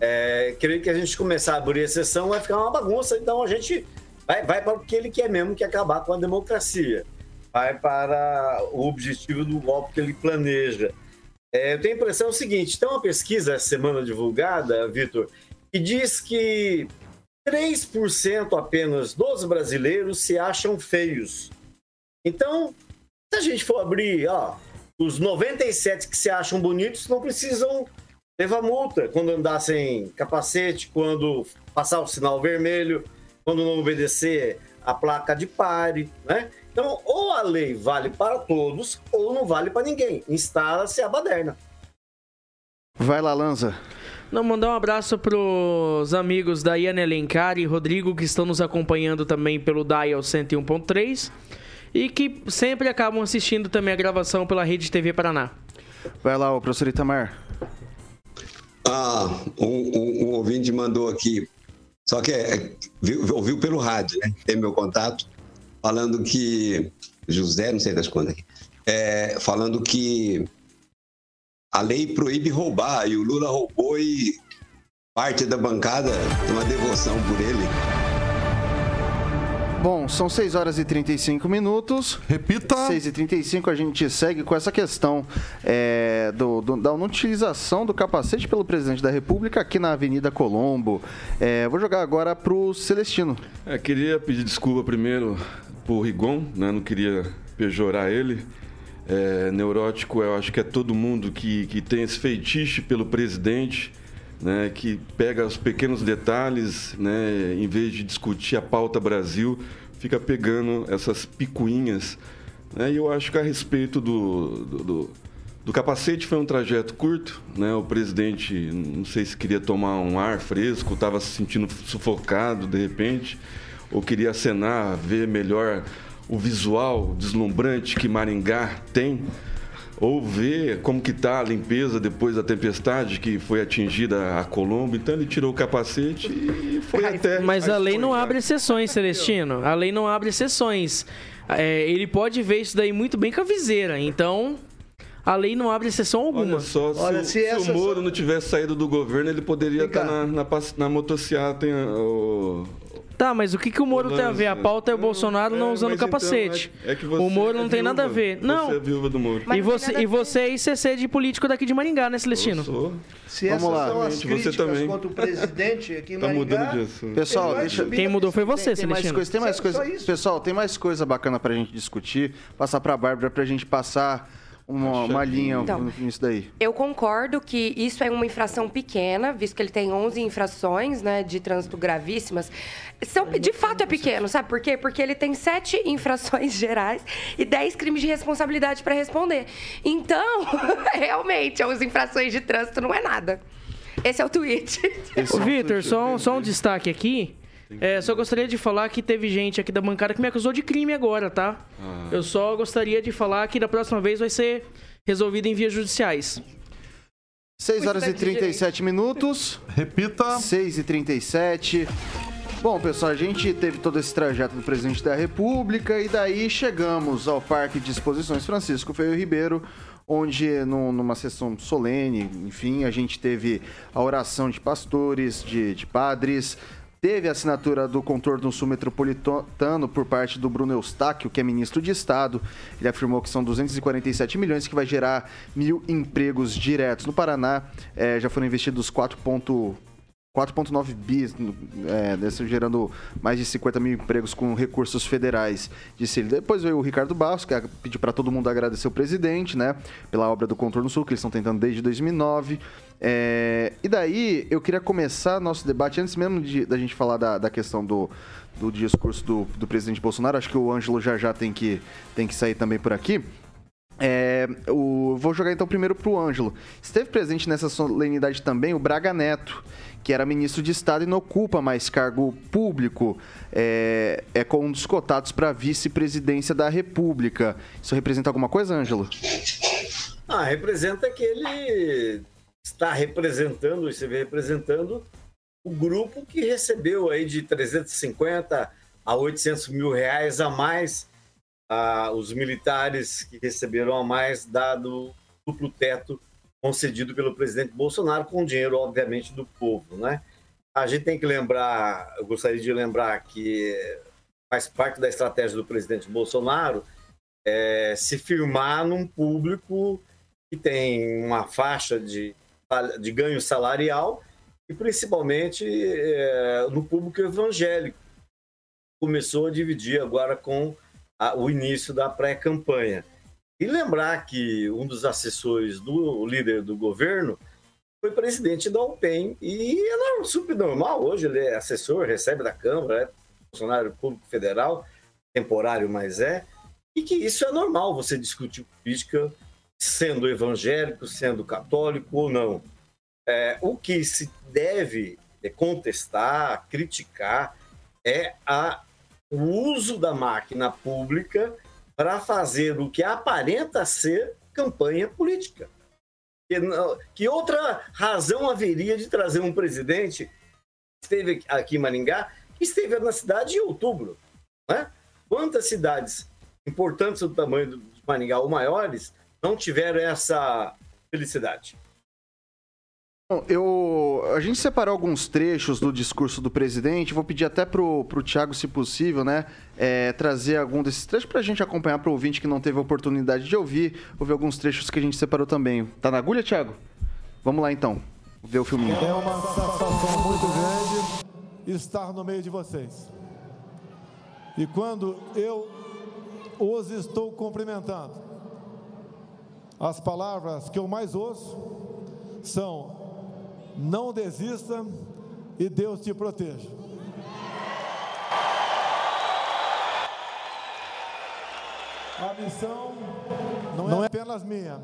É, creio que a gente começar a abrir exceção vai ficar uma bagunça, então a gente vai, vai para o que ele quer mesmo, que é acabar com a democracia. Vai para o objetivo do golpe que ele planeja. É, eu tenho a impressão o seguinte: tem uma pesquisa essa semana divulgada, Vitor, que diz que 3% apenas dos brasileiros se acham feios. Então, se a gente for abrir, ó, os 97 que se acham bonitos não precisam levar multa quando andar sem capacete, quando passar o sinal vermelho, quando não obedecer a placa de pare, né? Então, ou a lei vale para todos, ou não vale para ninguém. Instala-se a baderna. Vai lá, Lanza. Não, mandar um abraço pros amigos da Iane Alencar e Rodrigo que estão nos acompanhando também pelo Dial 101.3 e que sempre acabam assistindo também a gravação pela Rede TV Paraná. Vai lá, o professor Itamar. Ah, um, um, um ouvinte mandou aqui, só que é, viu, ouviu pelo rádio, né? Tem meu contato falando que. José, não sei das quantas aqui. É, falando que a lei proíbe roubar e o Lula roubou e parte da bancada tem uma devoção por ele. Bom, são 6 horas e 35 minutos. Repita. 6 e 35 a gente segue com essa questão é, do, do, da não utilização do capacete pelo presidente da República aqui na Avenida Colombo. É, vou jogar agora para o Celestino. É, queria pedir desculpa primeiro por Rigon, né? não queria pejorar ele. É, neurótico, eu acho que é todo mundo que, que tem esse feitiço pelo presidente né, que pega os pequenos detalhes, né, em vez de discutir a pauta Brasil, fica pegando essas picuinhas Né? E eu acho que a respeito do, do, do, do capacete foi um trajeto curto. Né? O presidente, não sei se queria tomar um ar fresco, estava se sentindo sufocado de repente, ou queria acenar, ver melhor o visual deslumbrante que Maringá tem ou ver como que está a limpeza depois da tempestade que foi atingida a Colombo. Então ele tirou o capacete e foi até. Mas a lei não abre exceções, Celestino. A lei não abre exceções. É, ele pode ver isso daí muito bem com a viseira. Então, a lei não abre exceção alguma. Olha só, se, Olha, o- se se essa o Moro só- não tivesse saído do governo, ele poderia estar na, na, na motociata. O- Tá, mas o que, que o Moro tem a ver? A pauta é o Bolsonaro não é, usando então, capacete. é- é que o você Moro é não tem nada a ver. Você Não. é viúva do Moro. E você, e você é ICC de político daqui de Maringá, né, Celestino? Eu sou. Se Vamos essas lá. são as Você críticas também. contra o presidente aqui em Tá Maringá... mudando de assunto. Pessoal, deixa- Quem mudou foi você, tem mais Celestino. coisa, tem mais coisa. Pessoal, tem mais coisa bacana pra gente discutir. Passar pra Bárbara pra gente passar uma, uma linha Então. nisso daí. Eu concordo que isso é uma infração pequena, visto que ele tem 11 infrações né, de trânsito gravíssimas. São, de fato é pequeno, sabe por quê? Porque ele tem sete infrações gerais e 10 crimes de responsabilidade para responder. Então, realmente, as infrações de trânsito não é nada. Esse é o tweet. Ô, Vitor, só, um- só um destaque aqui. É, só gostaria de falar que teve gente aqui da bancada que me acusou de crime agora, tá? Eu só gostaria de falar que da próxima vez vai ser resolvido em vias judiciais. 6 horas e 37 minutos. Repita. 6 e 37. Bom, pessoal, a gente teve todo esse trajeto do presidente da República e daí chegamos ao Parque de Exposições Francisco Feio Ribeiro, onde num- numa sessão solene, enfim, a gente teve a oração de pastores, de, de padres, teve a assinatura do contorno sul metropolitano por parte do Bruno Eustáquio, que é ministro de Estado. Ele afirmou que são 247 milhões que vai gerar mil empregos diretos. No Paraná, eh, já foram investidos 4. 4,9 bis, no- é, desse, gerando mais de 50 mil empregos com recursos federais, disse ele. Depois veio o Ricardo Barros, que pediu para todo mundo agradecer o presidente, né, pela obra do Contorno Sul, que eles estão tentando desde 2009. É, e daí, eu queria começar nosso debate, antes mesmo de, da gente falar da, da questão do, do discurso do, do presidente Bolsonaro, acho que o Ângelo já já tem que, tem que sair também por aqui. É, o, vou jogar então primeiro pro Ângelo. Esteve presente nessa solenidade também o Braga Neto, que era ministro de Estado e não ocupa mais cargo público. É, é com um dos cotados para vice-presidência da República. Isso representa alguma coisa, Ângelo? Ah, representa que ele está representando, e se vê representando o grupo que recebeu aí de 350 a 800 mil reais a mais, ah, os militares que receberam a mais, dado duplo teto concedido pelo presidente Bolsonaro, com dinheiro, obviamente, do povo, né? A gente tem que lembrar, eu gostaria de lembrar que faz parte da estratégia do presidente Bolsonaro é, se firmar num público que tem uma faixa de, de ganho salarial e principalmente é, no público evangélico. Começou a dividir agora com a- o início da pré-campanha. E lembrar que um dos assessores do líder do governo foi presidente da UPEM e é super normal. Hoje ele é assessor, recebe da Câmara, é funcionário público federal, temporário, mas é. E que isso é normal, você discutir política sendo evangélico, sendo católico ou não. É, o que se deve contestar, criticar, é a, o uso da máquina pública para fazer o que aparenta ser campanha política. Que, que outra razão haveria de trazer um presidente que esteve aqui em Maringá, que esteve na cidade em outubro? Né? Quantas cidades importantes do tamanho de Maringá ou maiores não tiveram essa felicidade? Eu, a gente separou alguns trechos do discurso do presidente. Vou pedir até pro, pro Thiago, se possível, né? é, trazer algum desses trechos pra gente acompanhar pro ouvinte que não teve a oportunidade de ouvir. Ouvir alguns trechos que a gente separou também. Tá na agulha, Thiago? Vamos lá então. Ver o filminho. É uma satisfação muito grande estar no meio de vocês. E quando eu os estou cumprimentando, as palavras que eu mais ouço são: não desista e Deus te proteja. A missão não é apenas minha,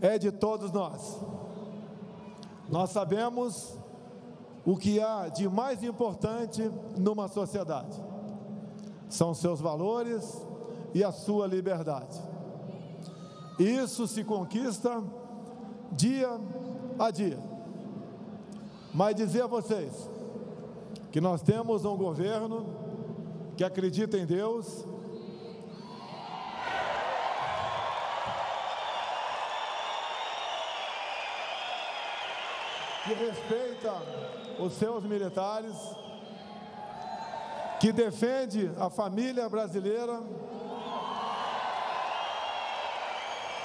é de todos nós. Nós sabemos o que há de mais importante numa sociedade: são seus valores e a sua liberdade. Isso se conquista dia a dia. Mas dizer a vocês que nós temos um governo que acredita em Deus. Que respeita os seus militares, que defende a família brasileira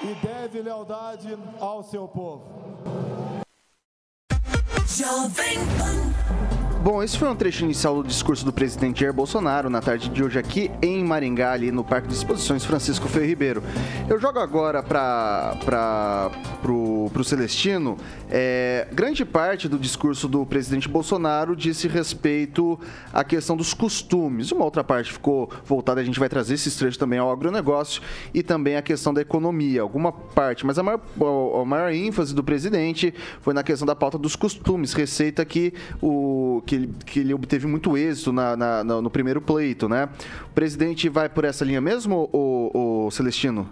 e deve lealdade ao seu povo. Jovem Pan. Bom, esse foi um trecho inicial do discurso do presidente Jair Bolsonaro na tarde de hoje aqui em Maringá, ali no Parque de Exposições Francisco Ferreira Ribeiro. Eu jogo agora para pro Celestino. É, grande parte do discurso do presidente Bolsonaro disse respeito à questão dos costumes. Uma outra parte ficou voltada, a gente vai trazer esses trechos também ao agronegócio e também a questão da economia. Alguma parte, mas a maior, a maior ênfase do presidente foi na questão da pauta dos costumes, receita que o que ele, que ele obteve muito êxito na, na, no primeiro pleito, né? O presidente vai por essa linha mesmo, o, o Celestino?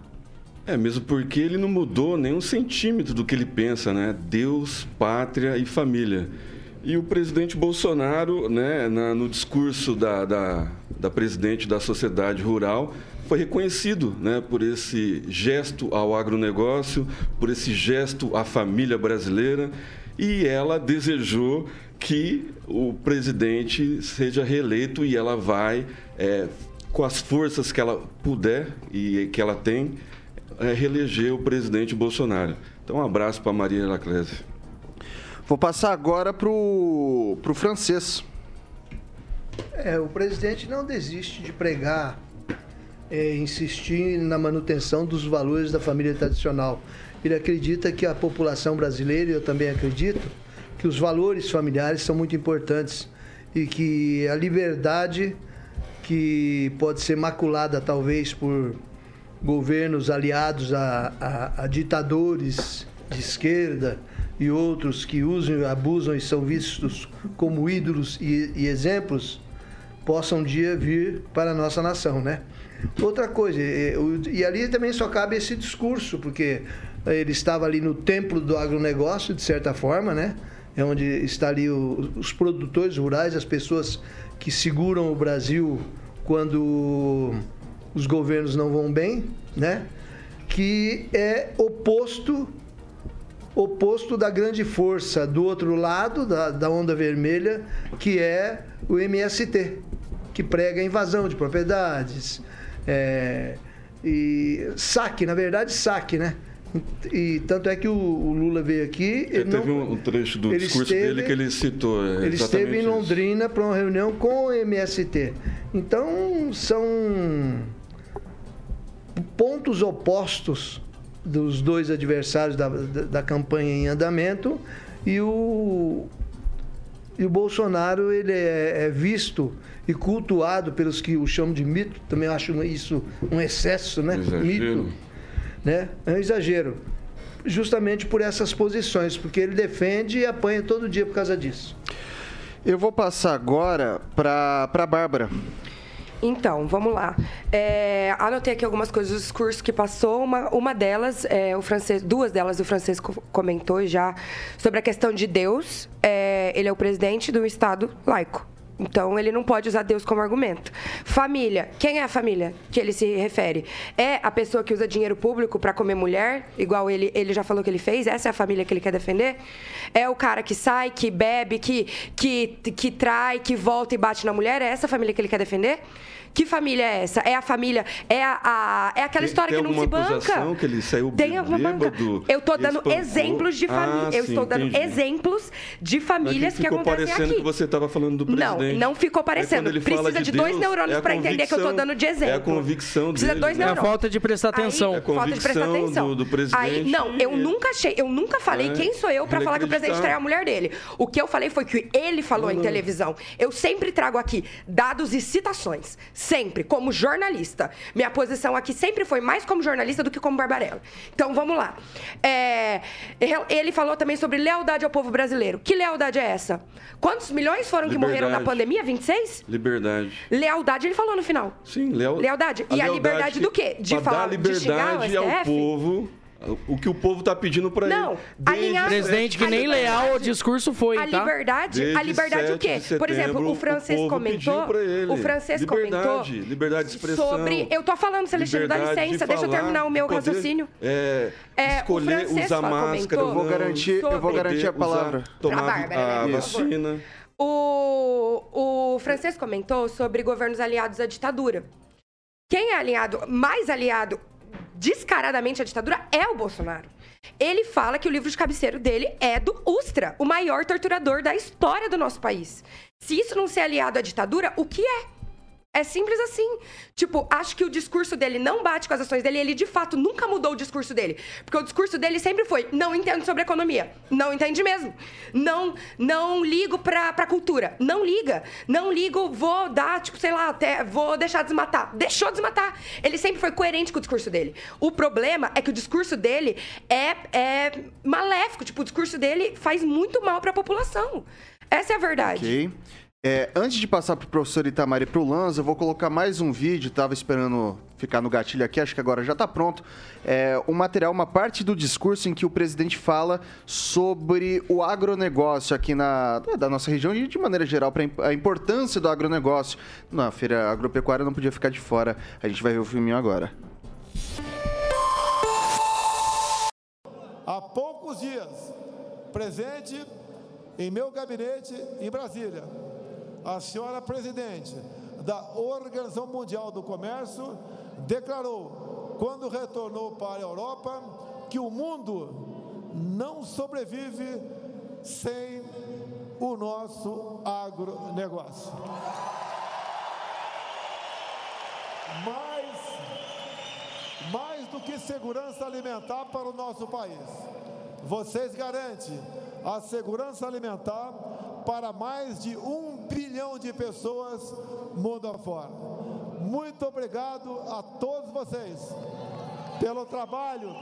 É, mesmo porque ele não mudou nem um centímetro do que ele pensa, né? Deus, pátria e família. E o presidente Bolsonaro, né, na, no discurso da, da, da presidente da sociedade rural, foi reconhecido né, por esse gesto ao agronegócio, por esse gesto à família brasileira, e ela desejou que o presidente seja reeleito e ela vai, é, com as forças que ela puder e que ela tem, é, reeleger o presidente Bolsonaro. Então, um abraço para Maria Laclese. Vou passar agora para o francês. É, o presidente não desiste de pregar, é, insistir na manutenção dos valores da família tradicional. Ele acredita que a população brasileira, e eu também acredito, que os valores familiares são muito importantes e que a liberdade que pode ser maculada talvez por governos aliados a, a, a ditadores de esquerda e outros que usam, abusam e são vistos como ídolos e, e exemplos, possam um dia vir para a nossa nação, né? Outra coisa, e, e ali também só cabe esse discurso, porque ele estava ali no templo do agronegócio, de certa forma, né? É onde está ali o, os produtores rurais, as pessoas que seguram o Brasil quando os governos não vão bem, né? Que é oposto oposto da grande força do outro lado da, da onda vermelha, que é o MST, que prega invasão de propriedades, é, e saque, na verdade, saque, né? E tanto é que o, o Lula veio aqui. Ele teve não, um trecho do discurso esteve, dele que ele citou. É ele esteve em Londrina para uma reunião com o MST. Então, são pontos opostos dos dois adversários da, da, da campanha em andamento e o, e o Bolsonaro ele é, é, visto e cultuado pelos que o chamam de mito. Também acho isso um excesso, né? Exagero. Mito né? É um exagero. Justamente por essas posições, porque ele defende e apanha todo dia por causa disso. Eu vou passar agora para a Bárbara. Então, vamos lá. É, anotei aqui algumas coisas do discurso que passou. Uma, uma delas, é, o francês, duas delas o Francisco comentou já sobre a questão de Deus. É, ele é o presidente do Estado laico. Então ele não pode usar Deus como argumento. Família. Quem é a família que ele se refere? É a pessoa que usa dinheiro público para comer mulher, igual ele, ele já falou que ele fez? Essa é a família que ele quer defender? É o cara que sai, que bebe, que, que, que trai, que volta e bate na mulher? É essa a família que ele quer defender? Que família é essa? É a família. É, a, a é aquela tem, história tem que não se banca. que ele saiu tem alguma banca. Eu estou dando exemplos de família. Ah, eu sim, estou dando entendi. exemplos de famílias que, ficou acontecem parecendo aqui. que você estava falando do presidente. Não, não ficou É parecendo. Precisa de, de dois Deus, neurônios é a pra entender que eu tô convicção- dando de exemplo. é a convicção Precisa de dele, dois né? É a neurônios. falta de prestar atenção. É a falta de prestar atenção. do- do presidente Aí, não, eu e- nunca achei, eu nunca falei É, quem sou eu pra ele falar que o presidente traiu a mulher dele. O que eu falei foi que ele falou em televisão. Eu sempre trago aqui dados e citações. Sempre, como jornalista. Minha posição aqui sempre foi mais como jornalista do que como Barbarella. Então, vamos lá. É, ele falou também sobre lealdade ao povo brasileiro. Que lealdade é essa? Quantos milhões foram que morreram na Liberdade. pandemia? 26? Liberdade. Lealdade ele falou no final. Sim, leal... Lealdade. E a liberdade do quê? De falar- dar de xingar o liberdade ao STF? povo, o que o povo tá pedindo para ele. Não, alinhar- Presidente que A nem liberdade- leal ao discurso foi, A tá? liberdade, a liberdade o quê? 7 de Por exemplo, setembro, o francês povo pediu comentou, pra ele. o francês liberdade, comentou liberdade de expressão. sobre, eu tô falando, Celestino, dá liberdade de licença, deixa eu terminar o meu de poder, raciocínio. É, É, o escolher francês usar máscara. Eu vou garantir, eu vou sobre- garantir a poder usar- palavra. Tomar Pra Bárbara, a né, vacina. O, o francês comentou sobre governos aliados à ditadura. Quem é alinhado, mais aliado descaradamente à ditadura é o Bolsonaro. Ele fala que o livro de cabeceiro dele é do Ustra, o maior torturador da história do nosso país. Se isso não ser aliado à ditadura, o que é? É simples assim. Tipo, acho que o discurso dele não bate com as ações dele. Ele, de fato, nunca mudou o discurso dele. Porque o discurso dele sempre foi: não entendo sobre economia. Não entende mesmo. Não não ligo pra, pra cultura. Não liga. Não ligo, vou dar, tipo, sei lá, até vou deixar desmatar. Deixou desmatar. Ele sempre foi coerente com o discurso dele. O problema é que o discurso dele é, é maléfico. Tipo, o discurso dele faz muito mal pra população. Essa é a verdade. Ok. É, antes de passar pro professor Itamar e pro Lanza, eu vou colocar mais um vídeo, tava esperando ficar no gatilho aqui, acho que agora já tá pronto. É, um material, uma parte do discurso em que o presidente fala sobre o agronegócio aqui na da nossa região e de maneira geral para a importância do agronegócio. Na feira agropecuária não podia ficar de fora. A gente vai ver o filminho agora. Há poucos dias, presente em meu gabinete em Brasília, a senhora presidente da Organização Mundial do Comércio declarou, quando retornou para a Europa, que o mundo não sobrevive sem o nosso agronegócio. Mais, mais do que segurança alimentar para o nosso país, vocês garantem a segurança alimentar para mais de um bilhão de pessoas mundo afora. Muito obrigado a todos vocês pelo trabalho,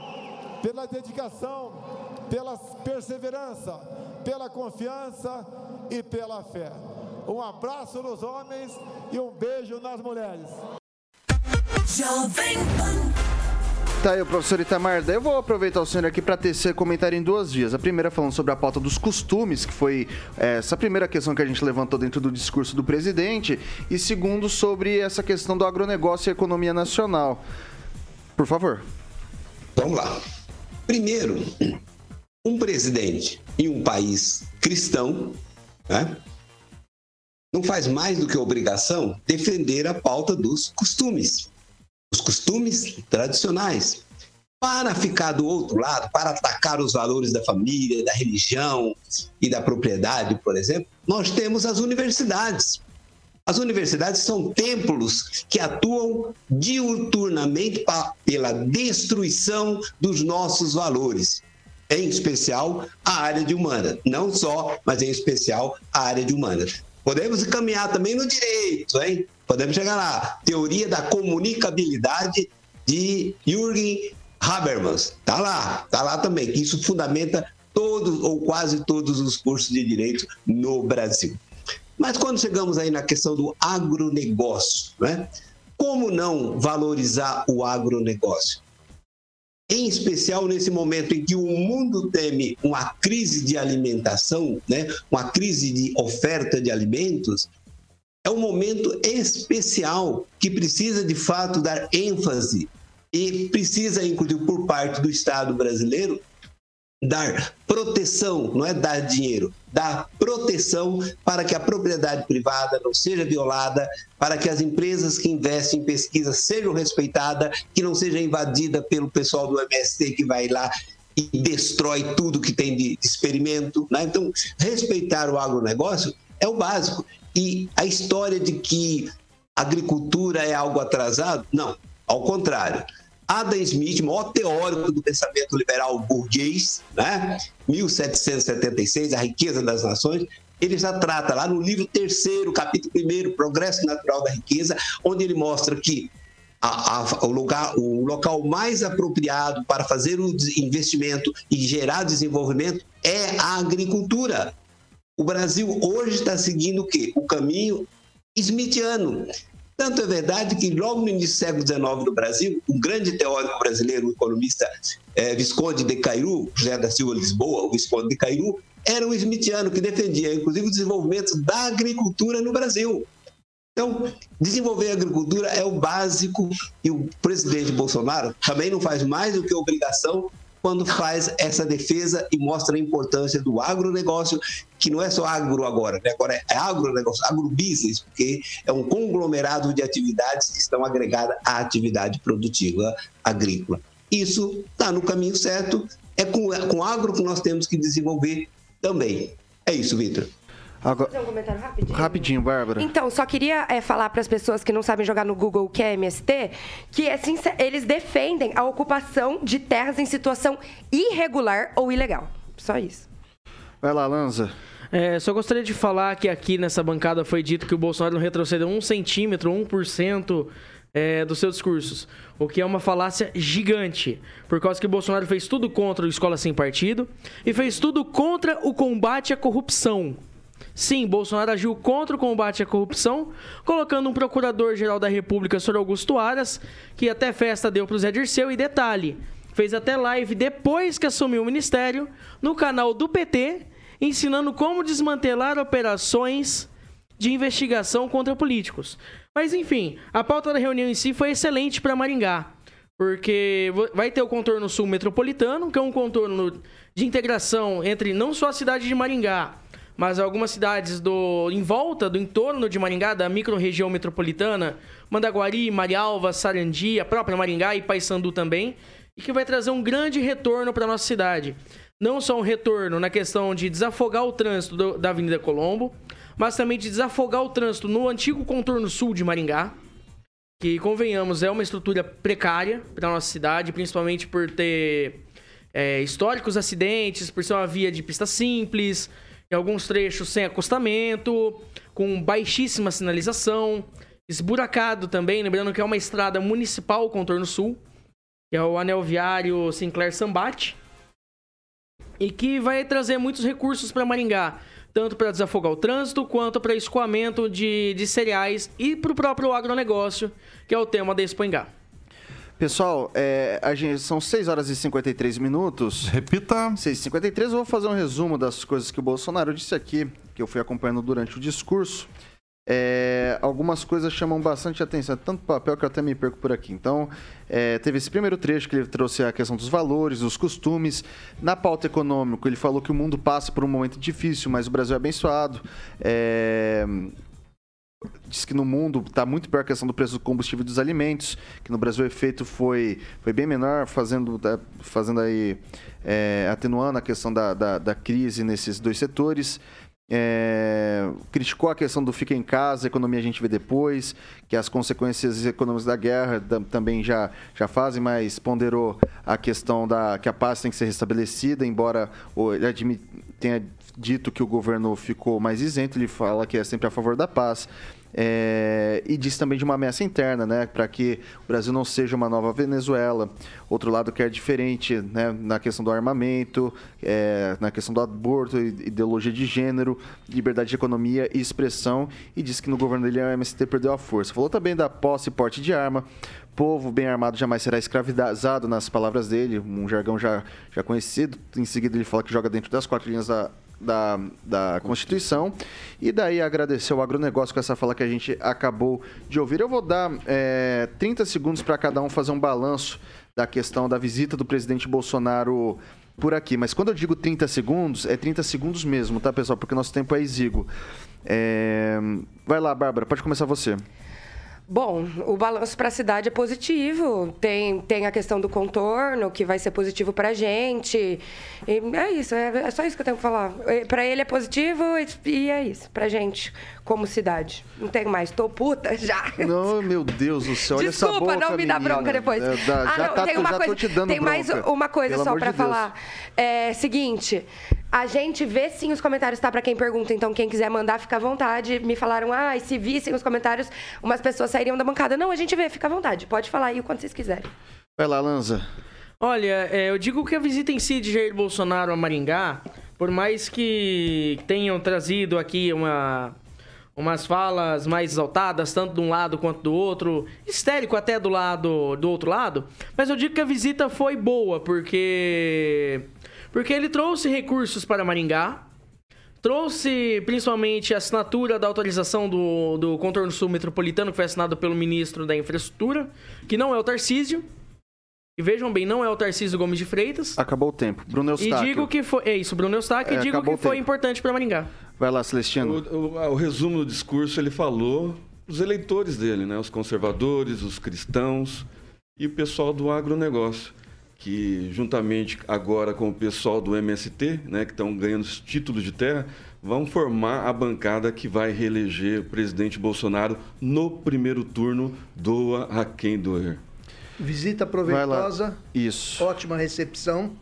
pela dedicação, pela perseverança, pela confiança e pela fé. Um abraço nos homens e um beijo nas mulheres. Jovem Pan. Tá aí o professor Itamar. Eu vou aproveitar o senhor aqui para tecer comentário em duas vias. A primeira falando sobre a pauta dos costumes, que foi é, essa primeira questão que a gente levantou dentro do discurso do presidente. E segundo, sobre essa questão do agronegócio e economia nacional. Por favor. Vamos lá. Primeiro, um presidente em um país cristão, né, não faz mais do que obrigação defender a pauta dos costumes, os costumes tradicionais. Para ficar do outro lado, para atacar os valores da família, da religião e da propriedade, por exemplo, nós temos as universidades. As universidades são templos que atuam diuturnamente pela destruição dos nossos valores, em especial a área de humanas. Não só, mas em especial a área de humanas. Podemos caminhar também no direito, hein? Podemos chegar lá. Teoria da comunicabilidade de Jürgen Habermas. Tá lá, tá lá também, isso fundamenta todos ou quase todos os cursos de direito no Brasil. Mas quando chegamos aí na questão do agronegócio, né? como não valorizar o agronegócio? Em especial nesse momento em que o mundo teme uma crise de alimentação, né? uma crise de oferta de alimentos, é um momento especial que precisa de fato dar ênfase e precisa, inclusive, por parte do Estado brasileiro, dar proteção, não é dar dinheiro, dar proteção para que a propriedade privada não seja violada, para que as empresas que investem em pesquisa sejam respeitadas, que não seja invadida pelo pessoal do MST que vai lá e destrói tudo que tem de experimento. Né? Então, respeitar o agronegócio É o básico. E a história de que agricultura é algo atrasado, não, ao contrário. Adam Smith, maior teórico do pensamento liberal burguês, né? 1776, A Riqueza das Nações, ele já trata lá no livro terceiro, capítulo primeiro, Progresso Natural da Riqueza, onde ele mostra que a, a, o, lugar, o local mais apropriado para fazer o investimento e gerar desenvolvimento é a agricultura. O Brasil hoje está seguindo o quê? O caminho smithiano. Tanto é verdade que logo no início do século XIX no Brasil, um grande teórico brasileiro, o economista é, Visconde de Cairu, José da Silva Lisboa, o Visconde de Cairu, era um smithiano que defendia, inclusive, o desenvolvimento da agricultura no Brasil. Então, desenvolver a agricultura é o básico e o presidente Bolsonaro também não faz mais do que obrigação quando faz essa defesa e mostra a importância do agronegócio, que não é só agro agora, né? agora é agronegócio, agrobusiness, porque é um conglomerado de atividades que estão agregadas à atividade produtiva agrícola. Isso está no caminho certo, é com, com agro que nós temos que desenvolver também. É isso, Vitor. Agora... Fazer um comentário rapidinho? Rapidinho, Bárbara. Então, só queria é, falar para as pessoas que não sabem jogar no Google o que é MST, que assim, eles defendem a ocupação de terras em situação irregular ou ilegal. Só isso. Vai lá, Lanza. É, só gostaria de falar que aqui nessa bancada foi dito que o Bolsonaro não retrocedeu um centímetro, 1% é, dos seus discursos. O que é uma falácia gigante. Por causa que o Bolsonaro fez tudo contra o Escola Sem Partido e fez tudo contra o combate à corrupção. Sim, Bolsonaro agiu contra o combate à corrupção, colocando um procurador-geral da República, Sr. Augusto Aras, que até festa deu para o Zé Dirceu. E detalhe, fez até live depois que assumiu o ministério, no canal do PT, ensinando como desmantelar operações de investigação contra políticos. Mas enfim, a pauta da reunião em si foi excelente para Maringá, porque vai ter o contorno sul metropolitano, que é um contorno de integração entre não só a cidade de Maringá, mas algumas cidades do em volta, do entorno de Maringá, da microrregião metropolitana, Mandaguari, Marialva, Sarandi, a própria Maringá e Paysandu também, e que vai trazer um grande retorno para nossa cidade. Não só um retorno na questão de desafogar o trânsito do, da Avenida Colombo, mas também de desafogar o trânsito no antigo contorno sul de Maringá, que, convenhamos, é uma estrutura precária para nossa cidade, principalmente por ter é, históricos acidentes, por ser uma via de pista simples, em alguns trechos sem acostamento, com baixíssima sinalização, esburacado também, lembrando que é uma estrada municipal contorno sul, que é o anel viário Sinclair Sambate, e que vai trazer muitos recursos para Maringá, tanto para desafogar o trânsito quanto para escoamento de, de cereais e para o próprio agronegócio, que é o tema da Expo Engá. Pessoal, é, gente, são 6 horas e 53 minutos. Repita. 6 e 53 eu vou fazer um resumo das coisas que o Bolsonaro disse aqui, que eu fui acompanhando durante o discurso. É, algumas coisas chamam bastante atenção, tanto papel que eu até me perco por aqui. Então, é, teve esse primeiro trecho que ele trouxe a questão dos valores, dos costumes. Na pauta econômica, ele falou que o mundo passa por um momento difícil, mas o Brasil é abençoado. É, diz que no mundo está muito pior a questão do preço do combustível e dos alimentos, que no Brasil o efeito foi, foi bem menor, fazendo, fazendo aí, é, atenuando a questão da, da, da, crise nesses dois setores. É, criticou a questão do fica em casa, economia a gente vê depois, que as consequências econômicas da guerra também já, já fazem, mas ponderou a questão da que a paz tem que ser restabelecida, embora ele admit, tenha dito que o governo ficou mais isento, ele fala que é sempre a favor da paz. É, e diz também de uma ameaça interna, né, para que o Brasil não seja uma nova Venezuela. Outro lado que é diferente, né, na questão do armamento, é, na questão do aborto, ideologia de gênero, liberdade de economia e expressão, e diz que no governo dele a MST perdeu a força. Falou também da posse e porte de arma, povo bem armado jamais será escravizado, nas palavras dele, um jargão já, já conhecido. Em seguida, ele fala que joga dentro das quatro linhas da, da, da Constituição. E daí agradecer o agronegócio com essa fala que a gente acabou de ouvir. Eu vou dar é, 30 segundos para cada um fazer um balanço da questão da visita do presidente Bolsonaro por aqui. Mas quando eu digo 30 segundos, é 30 segundos mesmo, tá, pessoal? Porque nosso tempo é exíguo. É... Vai lá, Bárbara, pode começar você. Bom, o balanço para a cidade é positivo. Tem, tem a questão do contorno, que vai ser positivo para a gente. E é isso, é, é só isso que eu tenho que falar. Para ele é positivo e, e é isso, para a gente, como cidade. Não tenho mais, tô puta já. Não, meu Deus do céu, olha essa Desculpa, boca, não me dá menina. bronca depois. É, dá- ah, já não, tá- tem uma coisa, tem mais bronca. uma coisa só para de falar. É seguinte, a gente vê sim os comentários, tá? Para quem pergunta, então quem quiser mandar, fica à vontade. Me falaram, ah, e se vissem os comentários, umas pessoas sairiam da bancada. Não, a gente vê, fica à vontade. Pode falar aí o quanto vocês quiserem. Vai lá, Lanza. Olha, é, eu digo que a visita em si de Jair Bolsonaro a Maringá, por mais que tenham trazido aqui uma, umas falas mais exaltadas, tanto de um lado quanto do outro, histérico até do lado do outro lado, mas eu digo que a visita foi boa, porque porque ele trouxe recursos para Maringá, trouxe principalmente a assinatura da autorização do, do contorno sul metropolitano, que foi assinado pelo ministro da Infraestrutura, que não é o Tarcísio. E vejam bem, não é o Tarcísio Gomes de Freitas. Acabou o tempo. Bruno E Eustáquio. digo que foi. É isso, Bruno Eustáquio, É, e digo que foi tempo. importante para Maringá. Vai lá, Celestino. O, o- o resumo do discurso, ele falou os eleitores dele, né? Os conservadores, os cristãos e o pessoal do agronegócio, que juntamente agora com o pessoal do MST, né, que estão ganhando os títulos de terra, vão formar a bancada que vai reeleger o presidente Bolsonaro no primeiro turno, doa a quem doer. Visita proveitosa. Isso. Ótima recepção.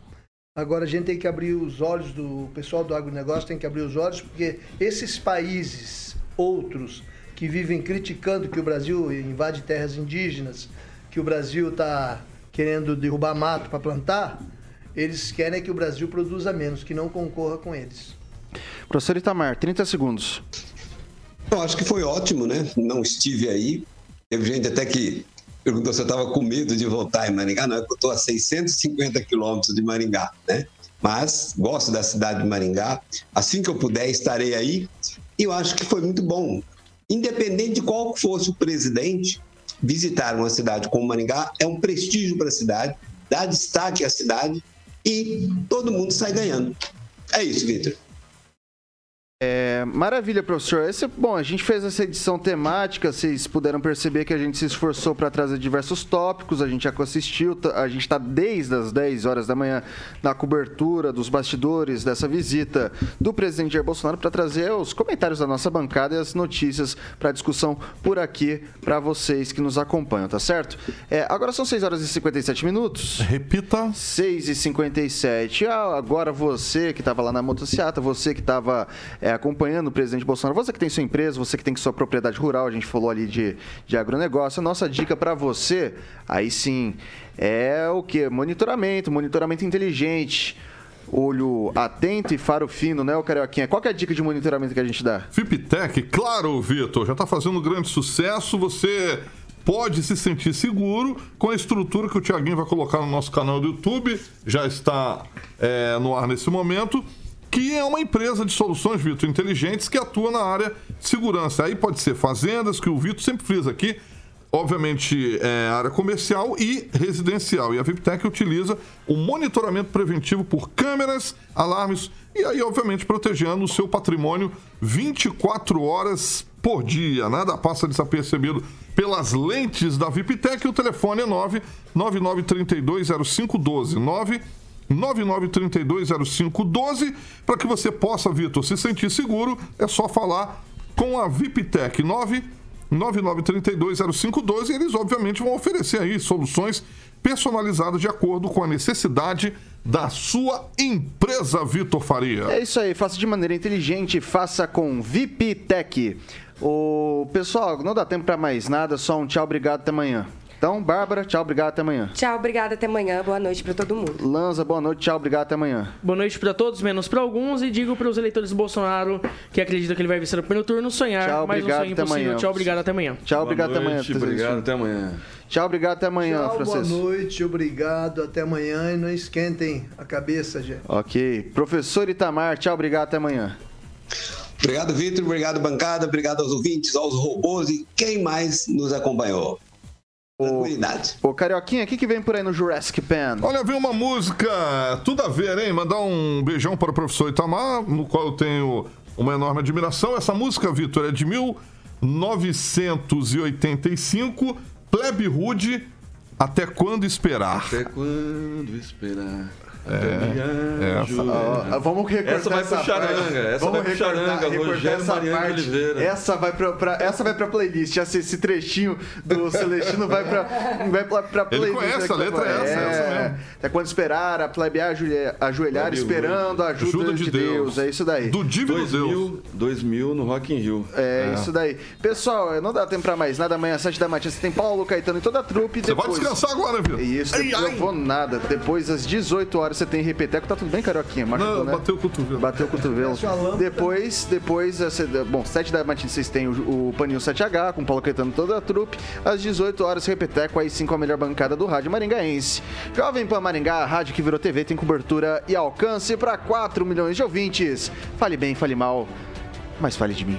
Agora a gente tem que abrir os olhos do o pessoal do agronegócio, tem que abrir os olhos, porque esses países, outros, que vivem criticando que o Brasil invade terras indígenas, que o Brasil está querendo derrubar mato para plantar, eles querem que o Brasil produza menos, que não concorra com eles. Professor Itamar, 30 segundos. Eu acho que foi ótimo, né? Não estive aí. Teve gente até que perguntou se eu estava com medo de voltar em Maringá. Não, é que eu estou a 650 quilômetros de Maringá, né? Mas gosto da cidade de Maringá. Assim que eu puder, estarei aí. E eu acho que foi muito bom. Independente de qual fosse o presidente, visitar uma cidade como Maringá é um prestígio para a cidade, dá destaque à cidade e todo mundo sai ganhando. É isso, Vitor. É, maravilha, professor. Esse, bom, a gente fez essa edição temática, vocês puderam perceber que a gente se esforçou para trazer diversos tópicos, a gente já assistiu, tá- a gente está desde as 10 horas da manhã na cobertura dos bastidores dessa visita do presidente Jair Bolsonaro para trazer os comentários da nossa bancada e as notícias para discussão por aqui para vocês que nos acompanham, tá certo? É, agora são 6 horas e 57 minutos. Repita. 6 e 57. Ah, agora você que estava lá na motocicleta, você que estava acompanhando o presidente Bolsonaro, você que tem sua empresa, você que tem sua propriedade rural, a gente falou ali de, de agronegócio. A nossa dica para você, aí sim, é o que? Monitoramento, monitoramento inteligente. Olho atento e faro fino, né, o Carioquinha? Qual é a dica de monitoramento que a gente dá? Fiptec, claro, Vitor, já está fazendo grande sucesso. Você pode se sentir seguro com a estrutura que o Tiaguinho vai colocar no nosso canal do YouTube. Já está é, no ar nesse momento. Que é uma empresa de soluções, Vitor, inteligentes que atua na área de segurança. Aí pode ser fazendas, que o Vitor sempre frisa aqui, obviamente, é, área comercial e residencial. E a VIPTEC utiliza o monitoramento preventivo por câmeras, alarmes e aí, obviamente, protegendo o seu patrimônio 24 horas por dia. Nada passa desapercebido pelas lentes da VIPTEC. O telefone é 9 99320512. 9 99320512 para que você possa, Vitor, se sentir seguro, é só falar com a VIPTEC 9 99320512 e eles obviamente vão oferecer aí soluções personalizadas de acordo com a necessidade da sua empresa, Vitor Faria. É isso aí, faça de maneira inteligente, faça com VIPTech. O pessoal, não dá tempo para mais nada, só um tchau, obrigado, até amanhã. Então, Bárbara, tchau, obrigado, até amanhã. Tchau, obrigada, até amanhã. Boa noite pra todo mundo. Lanza, boa noite, tchau, obrigado, até amanhã. Boa noite para todos, menos para alguns, e digo para os eleitores do Bolsonaro que acreditam que ele vai vencer no primeiro turno sonhar, Tchau, mas um obrigado, sonho até impossível. amanhã. Tchau, obrigado, até amanhã. Tchau, obrigado, até amanhã. noite, obrigado, até amanhã. Tchau, obrigado, até amanhã, Tchau, boa Francisco. noite, obrigado, até amanhã e não esquentem a cabeça, gente. Ok. Professor Itamar, tchau, obrigado, até amanhã. Obrigado, Vitor. Obrigado, bancada. Obrigado aos ouvintes, aos robôs e quem mais nos acompanhou. Tranquilidade. Ô, Carioquinha, o que, que vem por aí no Jurassic Pan? Olha, veio uma música, tudo a ver, hein? Mandar um beijão para o professor Itamar, no qual eu tenho uma enorme admiração. Essa música, Vitor, é de 985. Plebe Rude, até quando esperar? Até quando esperar? É, essa, Ó, vamos recortar essa vai essa pro charanga, parte. essa vamos vai pro charanga, recortar Rogério essa Mariano parte. Oliveira. Essa vai pra, pra- essa vai pra playlist. Esse, esse trechinho do Celestino vai pra, vai pra, pra Ele playlist. conhece, a letra é essa, é essa mesmo. Até quando esperar, a plebe ajoelhar, Plebe esperando a ajuda, Ajuda de, de Deus. Deus. É isso daí. Do divino 2000, 2000 no Rock in Rio. É, isso daí. Pessoal, não dá tempo pra mais nada. Amanhã, às 7 da manhã, você tem Paulo Caetano e toda a trupe. Você vai Depois... descansar agora, viu? Isso, Ai, ai. eu vou nada. Depois, às 18 horas, você tem Repeteco. Tá tudo bem, Carioquinha? Machucou, Não, né? bateu o cotovelo. Bateu o cotovelo. Depois, depois, você- bom, 7 da matina vocês têm o, o Paninho 7H, com o Paulo Caetano toda a trupe. Às 18 horas, Repeteco, aí sim com a melhor bancada do rádio maringaense. Jovem Pan Maringá, a rádio que virou TV, tem cobertura e alcance para 4 milhões de ouvintes. Fale bem, fale mal, mas fale de mim.